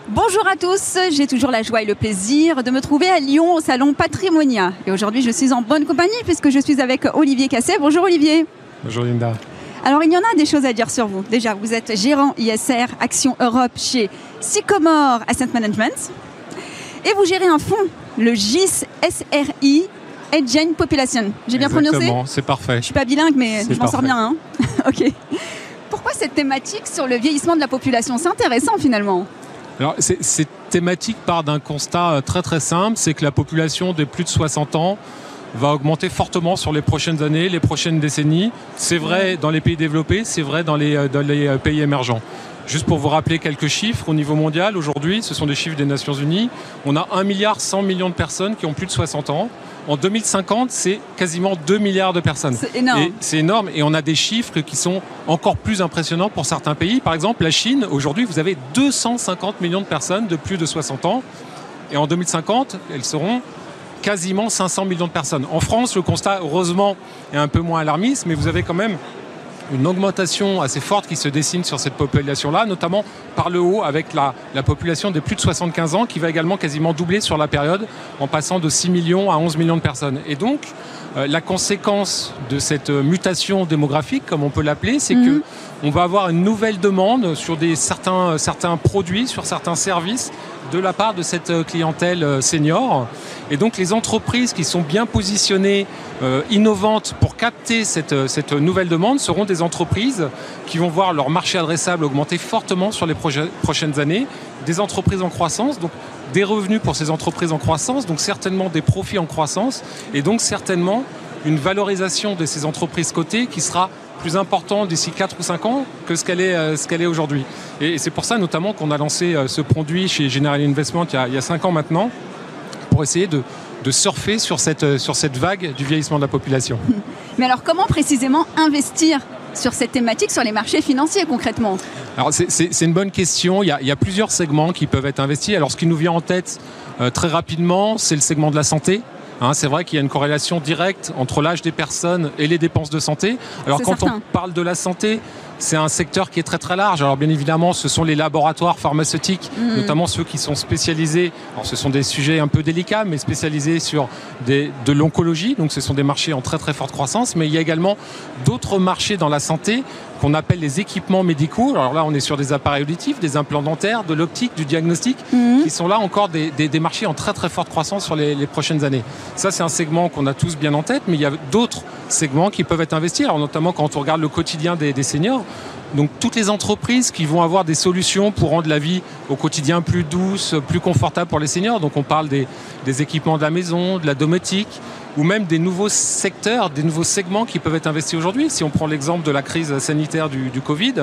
Bonjour à tous, j'ai toujours la joie et le plaisir de me trouver à Lyon au salon Patrimonia. Et aujourd'hui, je suis en bonne compagnie puisque je suis avec Olivier Casset. Bonjour Olivier. Bonjour Linda. Alors, il y en a des choses à dire sur vous. Déjà, vous êtes gérant ISR Action Europe chez Sycomore Asset Management. Et vous gérez un fonds, le GIS SRI Aging Population. J'ai bien prononcé? C'est parfait. Je suis pas bilingue, mais je m'en sors bien. Hein ok. Pourquoi cette thématique sur le vieillissement de la population? C'est intéressant finalement. Alors, cette thématique part d'un constat euh, très très simple, c'est que la population des plus de 60 ans va augmenter fortement sur les prochaines années, les prochaines décennies. C'est vrai dans les pays développés, c'est vrai dans les, euh, dans les euh, pays émergents. Juste pour vous rappeler quelques chiffres, au niveau mondial, aujourd'hui, ce sont des chiffres des Nations Unies, on a 1 milliard 100 millions de personnes qui ont plus de 60 ans. En 2050, c'est quasiment 2 milliards de personnes. C'est énorme. C'est énorme. Et on a des chiffres qui sont encore plus impressionnants pour certains pays. Par exemple, la Chine, aujourd'hui, vous avez 250 millions de personnes de plus de 60 ans. Et en 2050, elles seront quasiment 500 millions de personnes. En France, le constat, heureusement, est un peu moins alarmiste, mais vous avez quand même une augmentation assez forte qui se dessine sur cette population-là, notamment par le haut avec la, population des plus de 75 ans qui va également quasiment doubler sur la période en passant de 6 millions à 11 millions de personnes. Et donc, euh, la conséquence de cette mutation démographique, comme on peut l'appeler, c'est qu'on que on va avoir une nouvelle demande sur des, certains, certains produits, sur certains services de la part de cette euh, clientèle euh, senior. Et donc les entreprises qui sont bien positionnées, euh, innovantes pour capter cette, cette, nouvelle demande seront des entreprises qui vont voir leur marché adressable augmenter fortement sur les prochaines années, des entreprises en croissance, donc des revenus pour ces entreprises en croissance, donc certainement des profits en croissance, et donc certainement une valorisation de ces entreprises cotées qui sera plus important d'ici 4 ou 5 ans que ce qu'elle est, euh, ce qu'elle est aujourd'hui. Et, c'est pour ça notamment qu'on a lancé euh, ce produit chez General Investment il y, a, il y a 5 ans maintenant, pour essayer de, de surfer sur cette, euh, sur cette vague du vieillissement de la population. Mais alors comment précisément investir sur cette thématique sur les marchés financiers concrètement? Alors c'est une bonne question. Il y, a, il y, a, plusieurs segments qui peuvent être investis. Alors ce qui nous vient en tête très rapidement, c'est le segment de la santé. Hein, c'est vrai qu'il y a une corrélation directe entre l'âge des personnes et les dépenses de santé. Alors quand on parle de la santé, c'est un secteur qui est très très large. Alors bien évidemment, ce sont les laboratoires pharmaceutiques, mhm. notamment ceux qui sont spécialisés. Alors ce sont des sujets un peu délicats, mais spécialisés sur des, de l'oncologie. Donc ce sont des marchés en très très forte croissance. Mais il y a également d'autres marchés dans la santé qu'on appelle les équipements médicaux. Alors là, on est sur des appareils auditifs, des implants dentaires, de l'optique, du diagnostic, mhm. qui sont là encore des, des, marchés en très très forte croissance sur les, les prochaines années. Ça, c'est un segment qu'on a tous bien en tête, mais il y a d'autres segments qui peuvent être investis. Alors notamment quand on regarde le quotidien des, des seniors, donc toutes les entreprises qui vont avoir des solutions pour rendre la vie au quotidien plus douce, plus confortable pour les seniors. Donc on parle des, des équipements de la maison, de la domotique, ou même des nouveaux secteurs, des nouveaux segments qui peuvent être investis aujourd'hui. Si on prend l'exemple de la crise sanitaire du, Covid,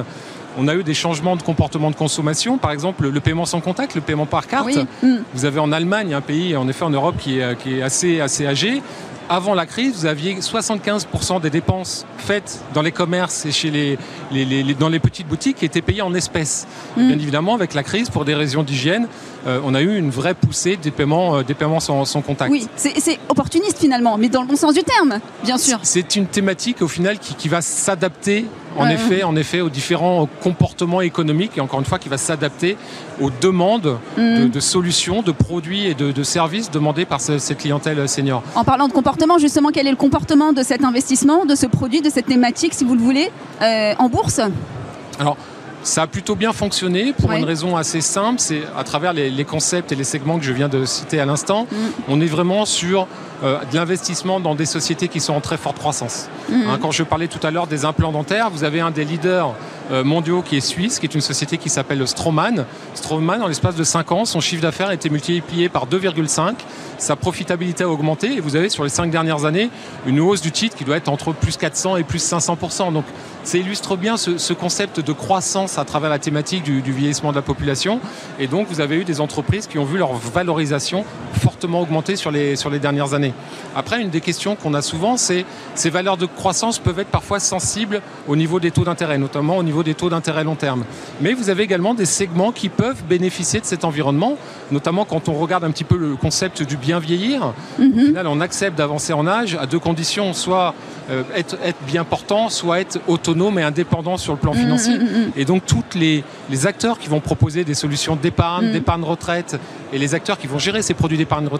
on a eu des changements de comportement de consommation, par exemple le paiement sans contact, le paiement par carte. Mm. Vous avez en Allemagne, un pays en effet en Europe qui est, qui est assez, assez âgé, avant la crise, vous aviez 75% des dépenses faites dans les commerces et chez les, dans les petites boutiques qui étaient payées en espèces. Mm. Bien évidemment, avec la crise, pour des raisons d'hygiène, on a eu une vraie poussée des paiements, des paiements sans, contact. Oui, c'est opportuniste finalement, mais dans le bon sens du terme, bien sûr. C'est une thématique au final qui, va s'adapter en, effet, en effet aux différents comportements économiques et encore une fois qui va s'adapter aux demandes de, mm. solutions, de produits et de, services demandés par cette clientèle senior. En parlant de comportement, justement, quel est le comportement de cet investissement, de ce produit, de cette thématique, si vous le voulez, euh, en bourse? Alors, ça a plutôt bien fonctionné pour une raison assez simple, c'est à travers les, concepts et les segments que je viens de citer à l'instant, mm. on est vraiment sur euh, de l'investissement dans des sociétés qui sont en très forte croissance. Mm. Hein, quand je parlais tout à l'heure des implants dentaires, vous avez un des leaders mondiaux qui est suisse, qui est une société qui s'appelle Stroman. Stroman, en l'espace de 5 ans, son chiffre d'affaires a été multiplié par 2,5, sa profitabilité a augmenté et vous avez sur les 5 dernières années une hausse du titre qui doit être entre plus 400 et plus 500%. Donc ça illustre bien ce, concept de croissance à travers la thématique du, vieillissement de la population. Et donc, vous avez eu des entreprises qui ont vu leur valorisation fortement augmenter sur les, sur les dernières années. Après, une des questions qu'on a souvent, c'est ces valeurs de croissance peuvent être parfois sensibles au niveau des taux d'intérêt, notamment au niveau des taux d'intérêt long terme. Mais vous avez également des segments qui peuvent bénéficier de cet environnement, notamment quand on regarde un petit peu le concept du bien vieillir. Mhm. Au final, on accepte d'avancer en âge à deux conditions, soit euh, être, être bien portant, soit être autonome mais indépendant sur le plan mm, financier. Mm, et donc, tous les, les, acteurs qui vont proposer des solutions d'épargne, d'épargne retraite, et les acteurs qui vont gérer ces produits d'épargne retraite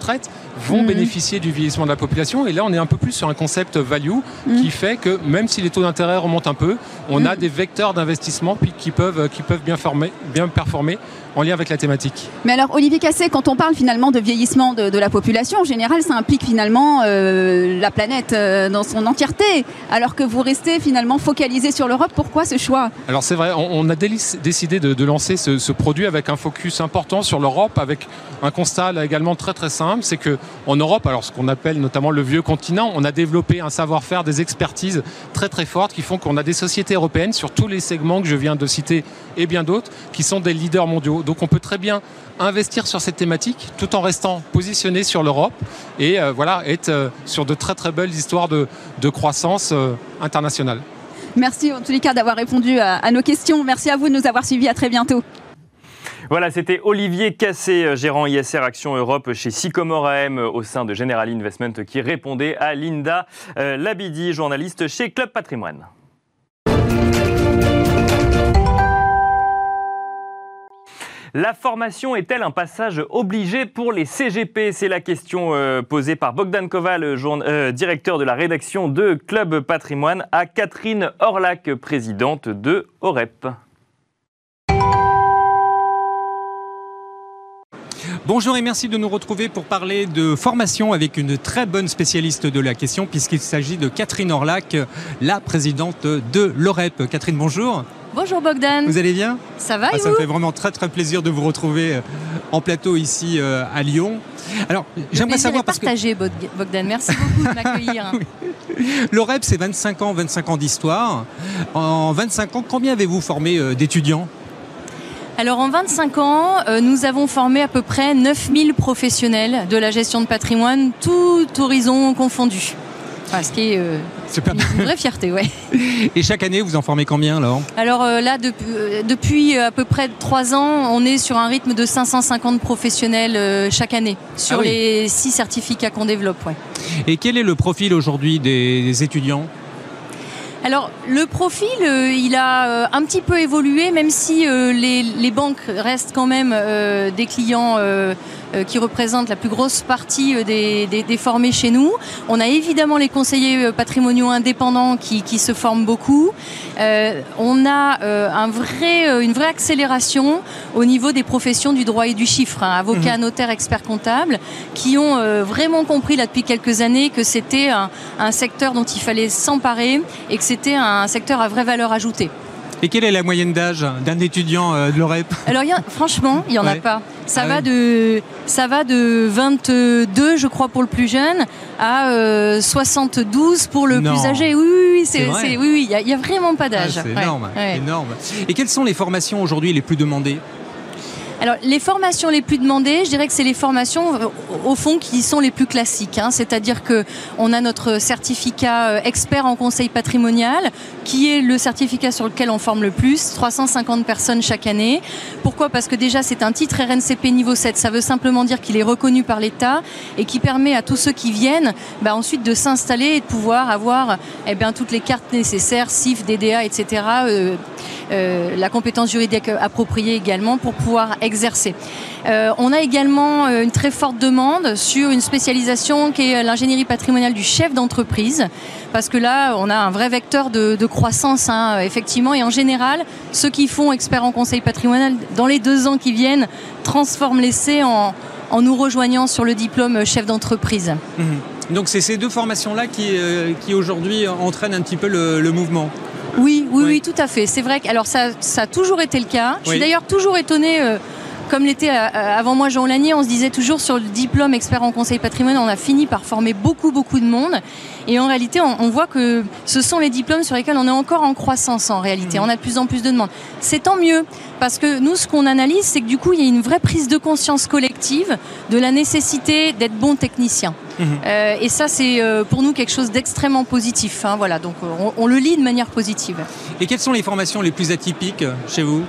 vont bénéficier du vieillissement de la population. Et là, on est un peu plus sur un concept value qui fait que même si les taux d'intérêt remontent un peu, on a des vecteurs d'investissement qui peuvent, qui peuvent bien, former, bien performer en lien avec la thématique. Mais alors, Olivier Cassé, quand on parle finalement de vieillissement de, la population, en général, ça implique finalement euh, la planète euh, dans son entièreté, alors que vous restez finalement focalisé sur l'Europe. Pourquoi ce choix? Alors, c'est vrai, on, a décidé de, lancer ce, produit avec un focus important sur l'Europe, avec un constat là, également très très c'est que en Europe, alors ce qu'on appelle notamment le vieux continent, on a développé un savoir-faire, des expertises très très fortes qui font qu'on a des sociétés européennes sur tous les segments que je viens de citer et bien d'autres qui sont des leaders mondiaux. Donc on peut très bien investir sur cette thématique tout en restant positionné sur l'Europe et euh, voilà, être euh, sur de très très belles histoires de, croissance euh, internationale. Merci en tous les cas d'avoir répondu à, nos questions. Merci à vous de nous avoir suivis. À très bientôt. Voilà, c'était Olivier Cassé, gérant ISR Action Europe chez Sycomore AM au sein de General Investment qui répondait à Linda Labidi, journaliste chez Club Patrimoine. La formation est-elle un passage obligé pour les CGP C'est la question euh, posée par Bogdan Koval, euh, directeur de la rédaction de Club Patrimoine, à Catherine Orlac, présidente de OREP. Bonjour et merci de nous retrouver pour parler de formation avec une très bonne spécialiste de la question puisqu'il s'agit de Catherine Orlac, la présidente de l'OREP. Catherine, bonjour. Bonjour Bogdan. Vous allez bien? Ça va ah, Ça me fait vraiment très très plaisir de vous retrouver euh, en plateau ici euh, à Lyon. Alors, j'aimerais savoir parce partagé, Bogdan. Merci beaucoup de m'accueillir. L'OREP, c'est 25 ans, 25 ans d'histoire. En 25 ans, combien avez-vous formé euh, d'étudiants? Alors en 25 ans, nous avons formé à peu près 9000 professionnels de la gestion de patrimoine, tout horizon confondu ce qui est euh, une vraie fierté, ouais. Et chaque année, vous en formez combien alors? Alors euh, là, euh, depuis à peu près trois ans, on est sur un rythme de 550 professionnels chaque année sur ah les six certificats qu'on développe. Ouais. Et quel est le profil aujourd'hui des étudiants? Alors le profil, il a un petit peu évolué, même si les, banques restent quand même des clients euh, qui représentent la plus grosse partie euh, des, formés chez nous. On a évidemment les conseillers euh, patrimoniaux indépendants qui, se forment beaucoup. on a un vrai, une vraie accélération au niveau des professions du droit et du chiffre, hein, avocats, mhm. notaires, experts comptables, qui ont vraiment compris là depuis quelques années que c'était un secteur dont il fallait s'emparer et que c'était un secteur à vraie valeur ajoutée. Et quelle est la moyenne d'âge d'un étudiant euh, de l'OREP Alors, franchement, il n'y en a pas. Ça, ah va de, ça va de 22, je crois, pour le plus jeune, à 72 euh, pour le plus âgé. Oui, oui, c'est, oui, oui, il n'y a, vraiment pas d'âge. Ah, c'est énorme, énorme. Et quelles sont les formations aujourd'hui les plus demandées? Alors, les formations les plus demandées, je dirais que c'est les formations, euh, au fond, qui sont les plus classiques. Hein. C'est-à-dire que on a notre certificat euh, expert en conseil patrimonial, qui est le certificat sur lequel on forme le plus, 350 personnes chaque année. Pourquoi? Parce que déjà, c'est un titre RNCP niveau 7. Ça veut simplement dire qu'il est reconnu par l'État et qui permet à tous ceux qui viennent, bah, ensuite de s'installer et de pouvoir avoir eh toutes les cartes nécessaires, CIF, DDA, etc. la compétence juridique appropriée également pour pouvoir exercer. Euh, on a également euh, une très forte demande sur une spécialisation qui est l'ingénierie patrimoniale du chef d'entreprise, parce que là, on a un vrai vecteur de, croissance, hein, effectivement, et en général, ceux qui font expert en conseil patrimonial, dans les deux ans qui viennent, transforment l'essai en, en nous rejoignant sur le diplôme chef d'entreprise. Mmh. Donc c'est ces deux formations-là qui aujourd'hui entraînent un petit peu le mouvement oui, oui, oui, tout à fait. C'est vrai que alors ça, ça a toujours été le cas. Je suis d'ailleurs toujours étonnée. Euh, comme l'était euh, avant moi Jean Lanier, on se disait toujours sur le diplôme expert en conseil patrimoine, on a fini par former beaucoup, beaucoup de monde. Et en réalité, on, voit que ce sont les diplômes sur lesquels on est encore en croissance en réalité. Mmh. On a de plus en plus de demandes. C'est tant mieux, parce que nous, ce qu'on analyse, c'est que du coup, il y a une vraie prise de conscience collective de la nécessité d'être bon technicien. Mmh. Euh, et ça, c'est euh, pour nous quelque chose d'extrêmement positif. Hein, voilà, donc on, on, le lit de manière positive. Et quelles sont les formations les plus atypiques chez vous?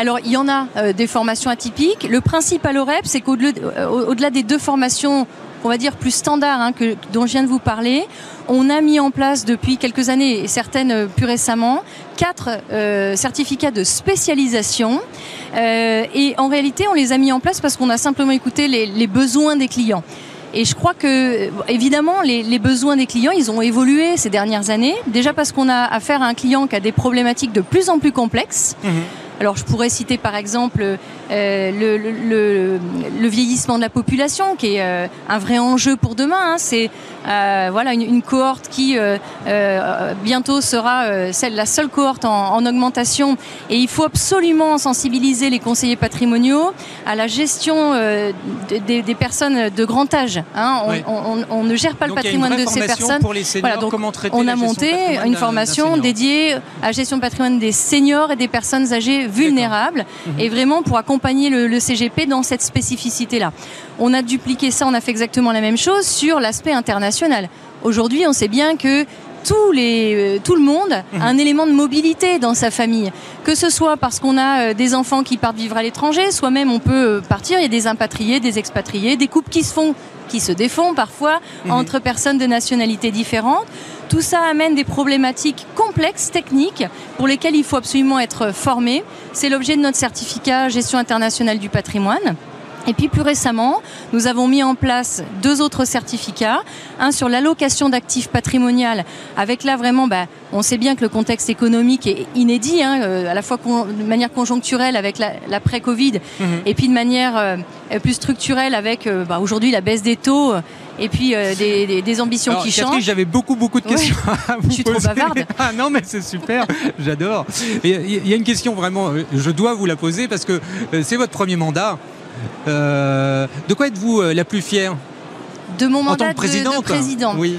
Alors, il y en a euh, des formations atypiques. Le principe à l'OREP, c'est qu'au-delà des deux formations on va dire plus standards hein, que, dont je viens de vous parler. On a mis en place depuis quelques années, et certaines euh, plus récemment, quatre euh, certificats de spécialisation. et en réalité, on les a mis en place parce qu'on a simplement écouté les, besoins des clients. Et je crois que, évidemment, les, besoins des clients, ils ont évolué ces dernières années. Déjà parce qu'on a affaire à un client qui a des problématiques de plus en plus complexes. Mmh. Alors je pourrais citer par exemple euh, le, vieillissement de la population, qui est euh, un vrai enjeu pour demain. Hein. C'est euh, voilà une, cohorte qui bientôt sera celle, la seule cohorte en, augmentation. Et il faut absolument sensibiliser les conseillers patrimoniaux à la gestion des, personnes de grand âge. Hein. On, ne gère pas le patrimoine de ces personnes. Pour les seniors, comment on a monté une formation dédiée à la gestion patrimoine des seniors et des personnes âgées vulnérables mhm. et vraiment pour accompagner le, CGP dans cette spécificité-là. On a dupliqué ça, on a fait exactement la même chose sur l'aspect international. Aujourd'hui, on sait bien que les, euh, tout le monde a mhm. un élément de mobilité dans sa famille. Que ce soit parce qu'on a euh, des enfants qui partent vivre à l'étranger, soit même on peut euh, partir, il y a des impatriés, des expatriés, des couples qui se font, qui se défont parfois mhm. entre personnes de nationalités différentes. Tout ça amène des problématiques complexes, techniques, pour lesquelles il faut absolument être formé. C'est l'objet de notre certificat gestion internationale du patrimoine. Et puis plus récemment, nous avons mis en place deux autres certificats, un sur l'allocation d'actifs patrimoniales, avec là vraiment, bah, on sait bien que le contexte économique est inédit, hein, euh, à la fois de manière conjoncturelle avec l'après-Covid, mhm. et puis de manière euh, plus structurelle avec euh, bah, aujourd'hui la baisse des taux et puis des, ambitions qui changent. J'avais beaucoup beaucoup de questions. À vous je suis trop bavarde. Ah non mais c'est super, j'adore. Il y a une question vraiment, je dois vous la poser parce que c'est votre premier mandat. Euh, de quoi êtes-vous euh, la plus fière? De mon mandat de, président. Oui.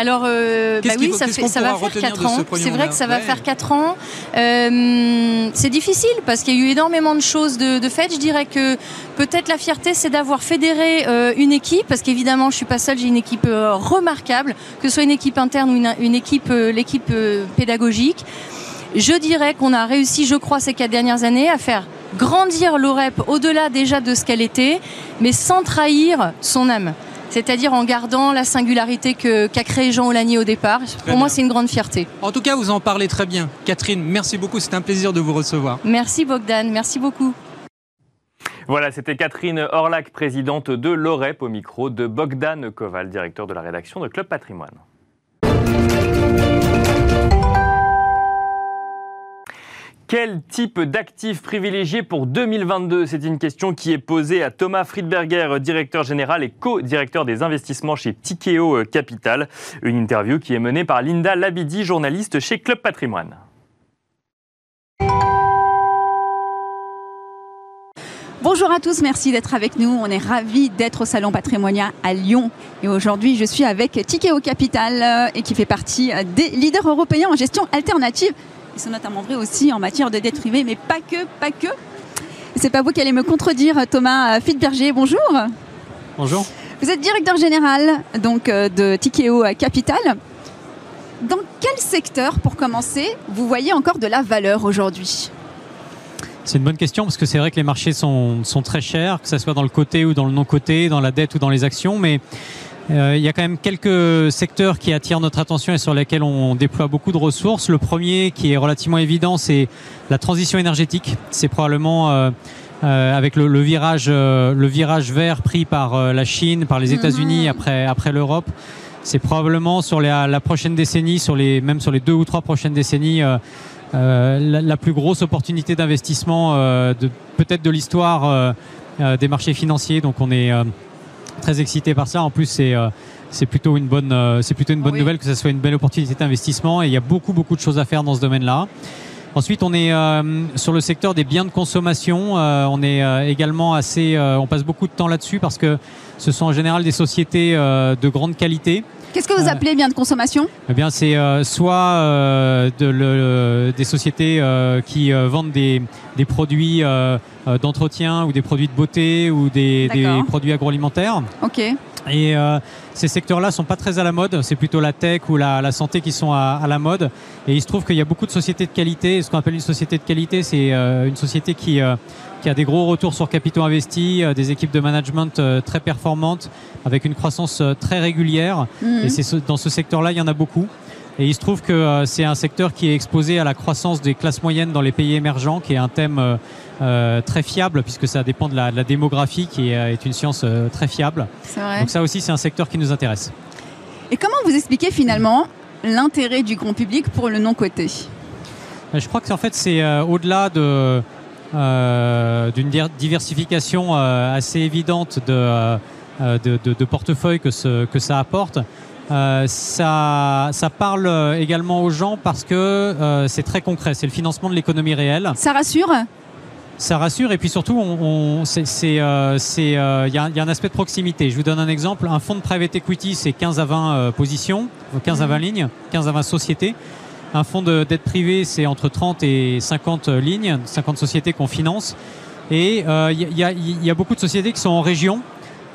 Alors, euh, bah oui, ça, ça va faire 4 ans. C'est vrai que ça va faire 4 ans. c'est difficile parce qu'il y a eu énormément de choses de, de fait. Je dirais que peut-être la fierté, c'est d'avoir fédéré une équipe, parce qu'évidemment, je suis pas seule, j'ai une équipe remarquable, que ce soit une équipe interne ou une, une équipe, l'équipe pédagogique. Je dirais qu'on a réussi, je crois, ces 4 dernières années à faire grandir l'OREP au-delà déjà de ce qu'elle était, mais sans trahir son âme. C'est-à-dire en gardant la singularité qu'a créé Jean Olanier au départ. Pour moi, c'est une grande fierté. En tout cas, vous en parlez très bien. Catherine, merci beaucoup. C'est un plaisir de vous recevoir. Merci Bogdan. Merci beaucoup. Voilà, c'était Catherine Orlac, présidente de l'OREP, au micro de Bogdan Koval, directeur de la rédaction de Club Patrimoine. Quel type d'actifs privilégiés pour 2022 C'est une question qui est posée à Thomas Friedberger, directeur général et co-directeur des investissements chez Tikeo Capital. Une interview qui est menée par Linda Labidi, journaliste chez Club Patrimoine. Bonjour à tous, merci d'être avec nous. On est ravis d'être au Salon Patrimonia à Lyon. Et aujourd'hui, je suis avec Tikeo Capital euh, et qui fait partie euh, des leaders européens en gestion alternative. Ils sont notamment vrais aussi en matière de dette privée, mais pas que, pas que. C'est pas vous qui allez me contredire, Thomas Fitberger. Bonjour. Bonjour. Vous êtes directeur général donc de Tikeo Capital. Dans quel secteur, pour commencer, vous voyez encore de la valeur aujourd'hui? C'est une bonne question parce que c'est vrai que les marchés sont, sont, très chers, que ce soit dans le côté ou dans le non-côté, dans la dette ou dans les actions, mais euh, il y a quand même quelques secteurs qui attirent notre attention et sur lesquels on déploie beaucoup de ressources. Le premier qui est relativement évident, c'est la transition énergétique. C'est probablement euh, euh, avec le, le virage, euh, le virage vert pris par la Chine, par les États-Unis mhm. après, après l'Europe c'est probablement sur la, la, prochaine décennie, sur les, même sur les deux ou trois prochaines décennies, la, la, plus grosse opportunité d'investissement euh, de, peut-être de l'histoire des marchés financiers. Donc on est très excité par ça. En plus, c'est c'est plutôt une bonne, c'est plutôt une bonne oui. nouvelle que ce soit une belle opportunité d'investissement. Et il y a beaucoup beaucoup de choses à faire dans ce domaine-là. Ensuite, on est euh, sur le secteur des biens de consommation. Euh, on est euh, également assez, on passe beaucoup de temps là-dessus parce que ce sont en général des sociétés de grande qualité. Qu'est-ce que vous appelez biens de consommation Eh bien, c'est soit de le, des sociétés qui vendent des, des produits d'entretien ou des produits de beauté ou des, des produits agroalimentaires. Ok. Et euh, ces secteurs-là sont pas très à la mode. C'est plutôt la tech ou la, la santé qui sont à, à, la mode. Et il se trouve qu'il y a beaucoup de sociétés de qualité. Ce qu'on appelle une société de qualité, c'est euh, une société qui, euh, qui a des gros retours sur capitaux investis, euh, des équipes de management euh, très performantes, avec une croissance très régulière. Mmh. Et c'est dans ce secteur-là, il y en a beaucoup. Et il se trouve que c'est un secteur qui est exposé à la croissance des classes moyennes dans les pays émergents, qui est un thème euh, très fiable puisque ça dépend de la, de la démographie qui est, euh, est, une science euh, très fiable. Donc ça aussi c'est un secteur qui nous intéresse. Et comment vous expliquez finalement l'intérêt du grand public pour le non-coté? Je crois que en fait c'est euh, au-delà de d'une diversification assez évidente de, de, de, de portefeuille que, ce, que ça apporte. Euh, ça, ça parle également aux gens parce que euh, c'est très concret, c'est le financement de l'économie réelle. Ça rassure? Ça rassure et puis surtout, on, on c'est, euh, c'est, euh, il y, a, y, a un aspect de proximité. Je vous donne un exemple. Un fonds de private equity, c'est 15 à 20 euh, positions, 15 à 20 lignes, 15 à 20 sociétés. Un fonds de dette privée, c'est entre 30 et 50 lignes, 50 sociétés qu'on finance. Et il euh, y, y, y, a, beaucoup de sociétés qui sont en région.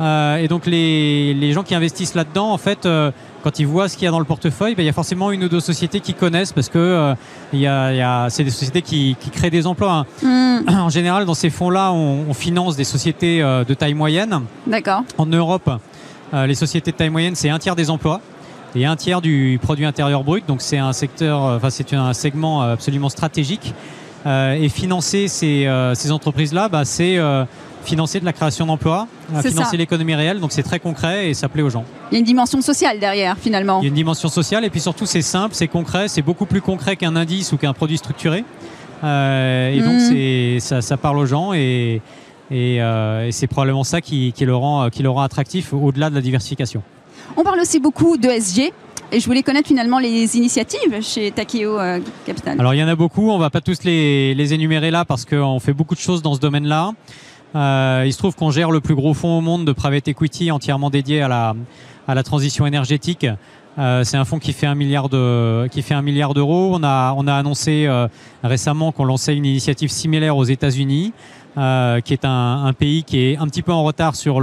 Euh, et donc les, les, gens qui investissent là-dedans, en fait, euh, quand ils voient ce qu'il y a dans le portefeuille, ben, il y a forcément une ou deux sociétés qui connaissent parce que euh, il y a, y a c'est des sociétés qui, qui, créent des emplois. Hein. Mm. En général, dans ces fonds-là, on, on, finance des sociétés euh, de taille moyenne. D'accord. En Europe, euh, les sociétés de taille moyenne, c'est un tiers des emplois et un tiers du produit intérieur brut. Donc c'est un secteur, euh, enfin c'est un segment absolument stratégique. Euh, et financer ces, ces entreprises-là, bah, c'est financer de la création d'emplois, financer l'économie réelle. Donc c'est très concret et ça plaît aux gens. Il y a une dimension sociale derrière finalement. Il y a une dimension sociale et puis surtout c'est simple, c'est concret, c'est beaucoup plus concret qu'un indice ou qu'un produit structuré. Euh, et mmh. donc c'est ça, ça, parle aux gens et, et, euh, et c'est probablement ça qui, qui, le rend, qui le rend attractif au-delà de la diversification. On parle aussi beaucoup de SG. Et je voulais connaître finalement les initiatives chez Takeo euh, Capital. Alors il y en a beaucoup, on va pas tous les, énumérer là parce qu'on fait beaucoup de choses dans ce domaine-là. Euh, il se trouve qu'on gère le plus gros fonds au monde de private equity entièrement dédié à la, transition énergétique. Euh, c'est un fonds qui fait un milliard d'euros. On a on a annoncé récemment qu'on lançait une initiative similaire aux États-Unis, qui est un, pays qui est un petit peu en retard sur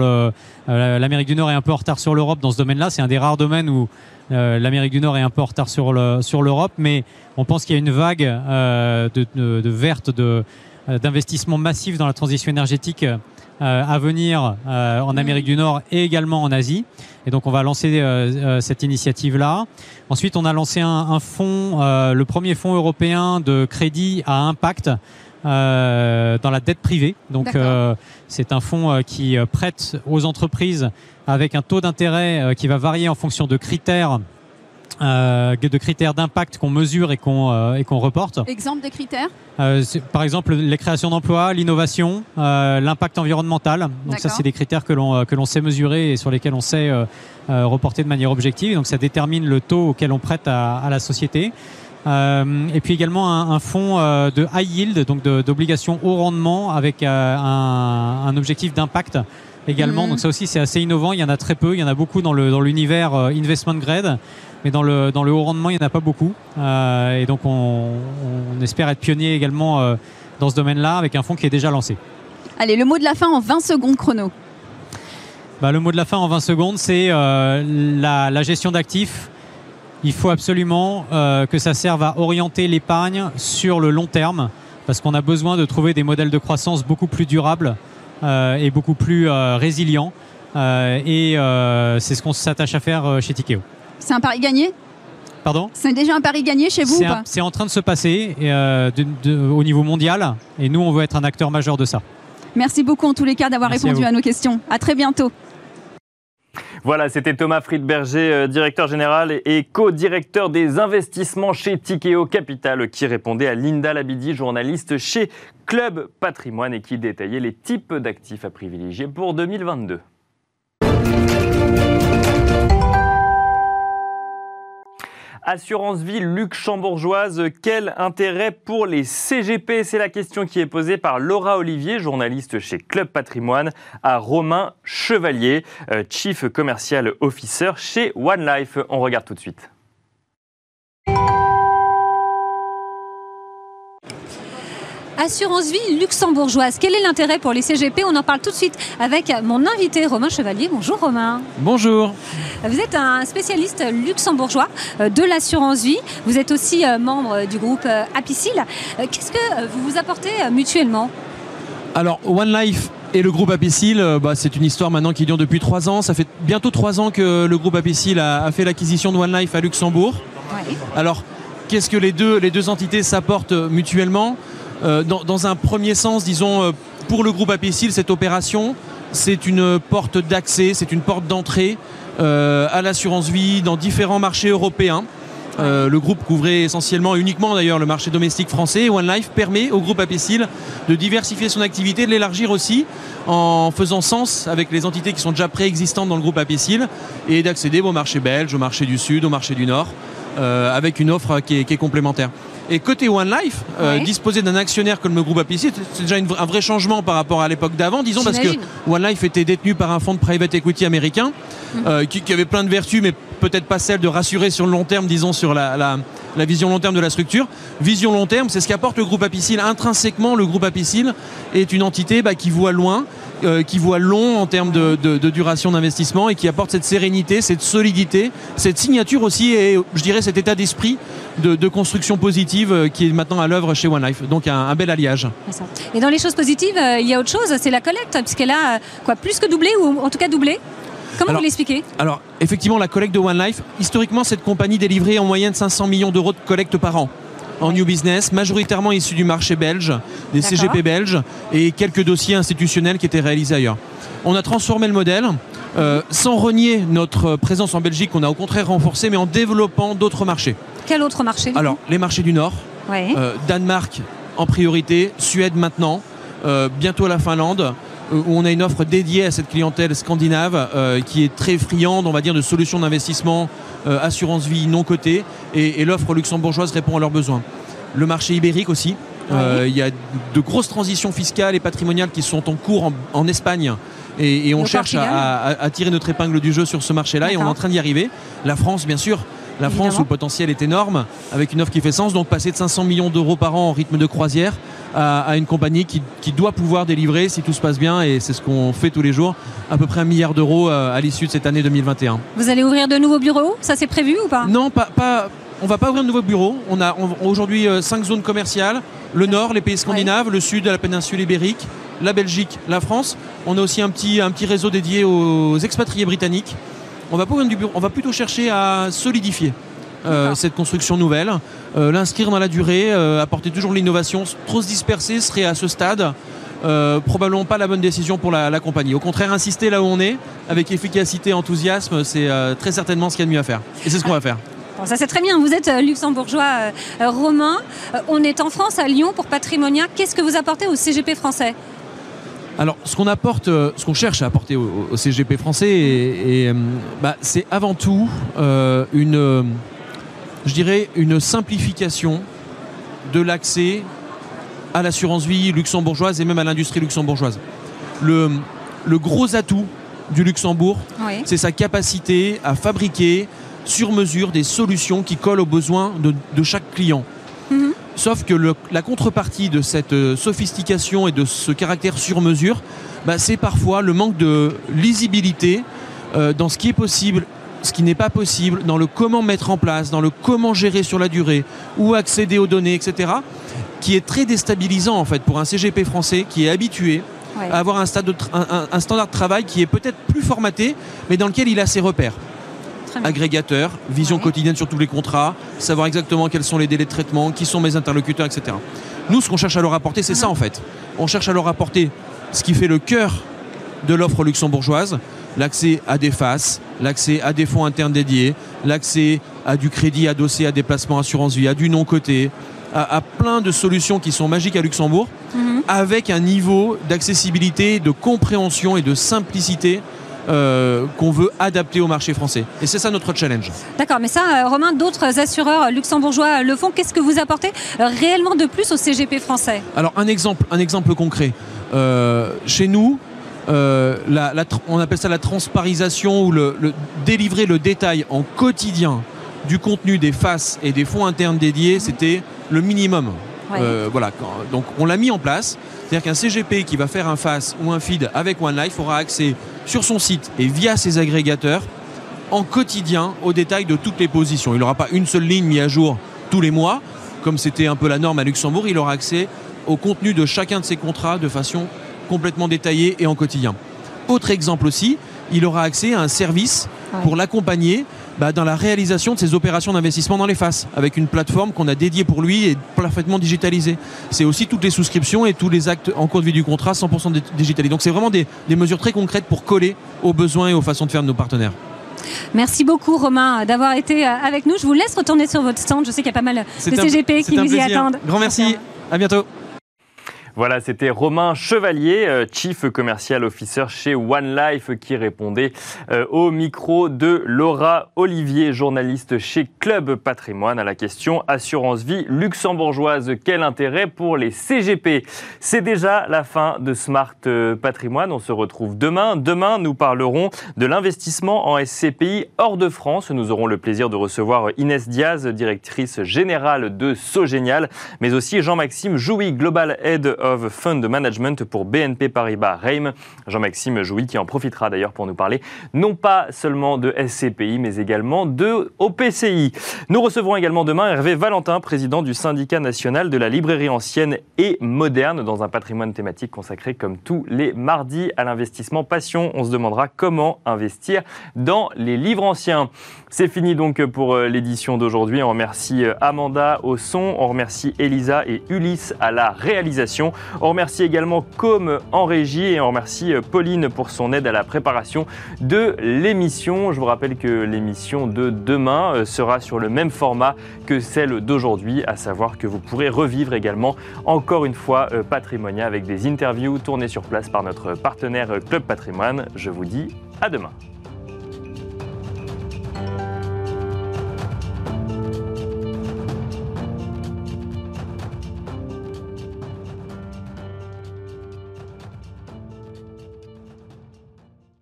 l'Amérique du Nord est un peu en retard sur l'Europe dans ce domaine-là. C'est un des rares domaines où l'Amérique du Nord est un peu en retard sur le sur l'Europe, mais on pense qu'il y a une vague de, de, verte de d'investissement massif dans la transition énergétique euh, à venir euh, en Amérique du Nord et également en Asie. Et donc on va lancer euh, cette initiative-là. Ensuite, on a lancé un, un fonds, le premier fonds européen de crédit à impact. Euh, dans la dette privée. Donc euh, c'est un fonds euh, qui prête aux entreprises avec un taux d'intérêt qui va varier en fonction de critères euh, de critères d'impact qu'on mesure et qu'on et qu'on reporte. Exemple des critères? Par exemple, les créations d'emplois, l'innovation, l'impact environnemental. Donc ça, c'est des critères que l'on que l'on sait mesurer et sur lesquels on sait reporter de manière objective. Donc ça détermine le taux auquel on prête à, à la société. Et puis également un, un fonds de high yield, donc d'obligations haut rendement avec un, un objectif d'impact également. Mmh. Donc ça aussi c'est assez innovant. Il y en a très peu. Il y en a beaucoup dans le dans l'univers investment grade mais dans le, dans le haut rendement, il n'y en a pas beaucoup. Euh, et donc, on, on, espère être pionnier également euh, dans ce domaine-là avec un fonds qui est déjà lancé. Allez, le mot de la fin en 20 secondes chrono. Bah, le mot de la fin en 20 secondes, c'est euh, la, gestion d'actifs. Il faut absolument euh, que ça serve à orienter l'épargne sur le long terme, parce qu'on a besoin de trouver des modèles de croissance beaucoup plus durables euh, et beaucoup plus résilients. et c'est ce qu'on s'attache à faire chez Tikeo. C'est un pari gagné? Pardon? C'est déjà un pari gagné chez vous ou pas? C'est en train de se passer au niveau mondial, et nous, on veut être un acteur majeur de ça. Merci beaucoup en tous les cas d'avoir répondu à, nos questions. À très bientôt. Voilà, c'était Thomas Friedberger, euh, directeur général et co-directeur des investissements chez Tikeo Capital, qui répondait à Linda Labidi, journaliste chez Club Patrimoine et qui détaillait les types d'actifs à privilégier pour 2022. Assurance vie luxembourgeoise, quel intérêt pour les CGP C'est la question qui est posée par Laura Olivier, journaliste chez Club Patrimoine, à Romain Chevalier, euh, Chief Commercial Officer chez One Life. On regarde tout de suite. Assurance vie luxembourgeoise. Quel est l'intérêt pour les CGP On en parle tout de suite avec mon invité Romain Chevalier. Bonjour Romain. Bonjour. Vous êtes un spécialiste luxembourgeois euh, de l'assurance vie. Vous êtes aussi euh, membre du groupe euh, Apicil. Qu'est-ce que vous vous apportez mutuellement? Alors One Life et le groupe Apicil, bah, c'est une histoire maintenant qui dure depuis trois ans. Ça fait bientôt trois ans que le groupe Apicil a, fait l'acquisition de One Life à Luxembourg. Alors, qu'est-ce que les deux, les deux entités s'apportent mutuellement? Euh, dans, un premier sens, disons, euh, pour le groupe Apicil, cette opération, c'est une porte d'accès, c'est une porte d'entrée euh, à l'assurance vie dans différents marchés européens. le groupe couvrait essentiellement, uniquement d'ailleurs, le marché domestique français. One Life permet au groupe Apicil de diversifier son activité, de l'élargir aussi en faisant sens avec les entités qui sont déjà préexistantes dans le groupe Apicil et d'accéder au marché belge, au marché du Sud, au marché du Nord, avec une offre qui est complémentaire. Et côté One Life, euh, disposer d'un actionnaire comme le groupe APC, c'est déjà un vrai changement par rapport à l'époque d'avant, disons, parce que One Life était détenu par un fonds de private equity américain mhm. euh, qui, avait plein de vertus, mais peut-être pas celle de rassurer sur le long terme, disons, sur la, vision long terme de la structure. Vision long terme, c'est ce qu'apporte le groupe Apicil. Intrinsèquement, le groupe Apicil est une entité bah, qui voit loin, euh, qui voit long en termes de, duration d'investissement et qui apporte cette sérénité, cette solidité, cette signature aussi et je dirais cet état d'esprit de, construction positive euh, qui est maintenant à l'œuvre chez One Life. Donc un, bel alliage. Et dans les choses positives, euh, il y a autre chose, c'est la collecte, puisqu'elle a quoi, plus que doublé ou en tout cas doublé? Comment vous l'expliquez? Alors, effectivement, la collecte de One Life, historiquement, cette compagnie délivrait en moyenne 500 millions d'euros de collecte par an en new business, majoritairement issus du marché belge, des CGP belges et quelques dossiers institutionnels qui étaient réalisés ailleurs. On a transformé le modèle. Euh, sans renier notre présence en Belgique, qu'on a au contraire renforcée, mais en développant d'autres marchés. Quel autre marché Alors, les marchés du Nord, euh, Danemark en priorité, Suède maintenant, euh, bientôt la Finlande, où on a une offre dédiée à cette clientèle scandinave qui est très friande, on va dire, de solutions d'investissement euh, assurance vie non cotée, et, l'offre luxembourgeoise répond à leurs besoins. Le marché ibérique aussi. Euh, il y a de grosses transitions fiscales et patrimoniales qui sont en cours en, Espagne. Et, on cherche à, tirer notre épingle du jeu sur ce marché-là et on est en train d'y arriver. La France, bien sûr, la France où le potentiel est énorme, avec une offre qui fait sens, donc passer de 500 millions d'euros par an en rythme de croisière à, une compagnie qui, doit pouvoir délivrer, si tout se passe bien, et c'est ce qu'on fait tous les jours, à peu près un milliard d'euros euh, à l'issue de cette année 2021. Vous allez ouvrir de nouveaux bureaux? Ça c'est prévu ou pas? Non, pas, pas, on va pas ouvrir de nouveaux bureaux. On a aujourd'hui euh, cinq zones commerciales le nord, les pays scandinaves, le sud, la péninsule ibérique, la Belgique, la France. On a aussi un petit, un petit réseau dédié aux expatriés britanniques. On va, pas ouvrir du bureau, on va plutôt chercher à solidifier euh, cette construction nouvelle, euh, l'inscrire dans la durée, euh, apporter toujours l'innovation. Trop se disperser serait à ce stade probablement pas la bonne décision pour la, compagnie. Au contraire, insister là où on est, avec efficacité, enthousiasme, c'est très certainement ce qu'il y a de mieux à faire. Et c'est ce qu'on va faire. ça c'est très bien, vous êtes luxembourgeois romain. on est en France, à Lyon, pour Patrimonia. Qu'est-ce que vous apportez au CGP français? Alors, ce qu'on apporte, ce qu'on cherche à apporter au, CGP français, bah, c'est avant tout une, je dirais, une simplification de l'accès à l'assurance vie luxembourgeoise et même à l'industrie luxembourgeoise. Le, le, gros atout du Luxembourg, c'est sa capacité à fabriquer sur mesure des solutions qui collent aux besoins de, chaque client. Mhm. Sauf que la contrepartie de cette euh, sophistication et de ce caractère sur mesure, bah, c'est parfois le manque de lisibilité euh, dans ce qui est possible, ce qui n'est pas possible, dans le comment mettre en place, dans le comment gérer sur la durée, ou accéder aux données, etc., qui est très déstabilisant en fait pour un CGP français qui est habitué à avoir un, un, standard de travail qui est peut-être plus formaté, mais dans lequel il a ses repères agrégateur, vision quotidienne sur tous les contrats, savoir exactement quels sont les délais de traitement, qui sont mes interlocuteurs, etc. Nous, ce qu'on cherche à leur apporter, c'est ça en fait. On cherche à leur apporter ce qui fait le cœur de l'offre luxembourgeoise, l'accès à des faces, l'accès à des fonds internes dédiés, l'accès à du crédit adossé à des placements assurance vie, à du non-coté, à, plein de solutions qui sont magiques à Luxembourg, mhm. avec un niveau d'accessibilité, de compréhension et de simplicité euh, qu'on veut adapter au marché français. Et c'est ça notre challenge. D'accord, mais ça, euh, Romain, d'autres assureurs luxembourgeois le font. Qu'est-ce que vous apportez euh, réellement de plus au CGP français? Alors un exemple, un exemple concret. chez nous, on appelle ça la transparisation ou le, délivrer le détail en quotidien du contenu des faces et des fonds internes dédiés, c'était le minimum. voilà, donc on l'a mis en place. C'est-à-dire qu'un CGP qui va faire un face ou un feed avec OneLife aura accès sur son site et via ses agrégateurs en quotidien au détail de toutes les positions. Il n'aura pas une seule ligne mise à jour tous les mois, comme c'était un peu la norme à Luxembourg. Il aura accès au contenu de chacun de ses contrats de façon complètement détaillée et en quotidien. Autre exemple aussi, il aura accès à un service pour l'accompagner bah, dans la réalisation de ses opérations d'investissement dans les faces, avec une plateforme qu'on a dédiée pour lui et parfaitement digitalisée. C'est aussi toutes les souscriptions et tous les actes en cours de vie du contrat 100% digitalisés. Donc c'est vraiment des, mesures très concrètes pour coller aux besoins et aux façons de faire de nos partenaires. Merci beaucoup Romain d'avoir été euh, avec nous. Je vous laisse retourner sur votre stand. Je sais qu'il y a pas mal de CGP qui vous y attendent. Grand merci. À bientôt. Voilà, c'était Romain Chevalier, euh, Chief Commercial Officer chez One Life, qui répondait euh, au micro de Laura Olivier, journaliste chez Club Patrimoine, à la question Assurance vie luxembourgeoise, quel intérêt pour les CGP C'est déjà la fin de Smart euh, Patrimoine. On se retrouve demain. Demain, nous parlerons de l'investissement en SCPI hors de France. Nous aurons le plaisir de recevoir Inès Diaz, directrice générale de Sogénial, mais aussi Jean-Maxime Jouy, Global Head of Fund Management pour BNP Paribas Reim. Jean-Maxime Jouy qui en profitera d'ailleurs pour nous parler non pas seulement de SCPI mais également de OPCI. Nous recevrons également demain Hervé Valentin, président du syndicat national de la librairie ancienne et moderne dans un patrimoine thématique consacré comme tous les mardis à l'investissement passion. On se demandera comment investir dans les livres anciens. C'est fini donc pour euh, l'édition d'aujourd'hui. On remercie euh, Amanda au son, on remercie Elisa et Ulysse à la réalisation. On remercie également Com en régie et on remercie euh, Pauline pour son aide à la préparation de l'émission. Je vous rappelle que l'émission de demain sera sur le même format que celle d'aujourd'hui, à savoir que vous pourrez revivre également encore une fois Patrimonia avec des interviews tournées sur place par notre partenaire Club Patrimoine. Je vous dis à demain.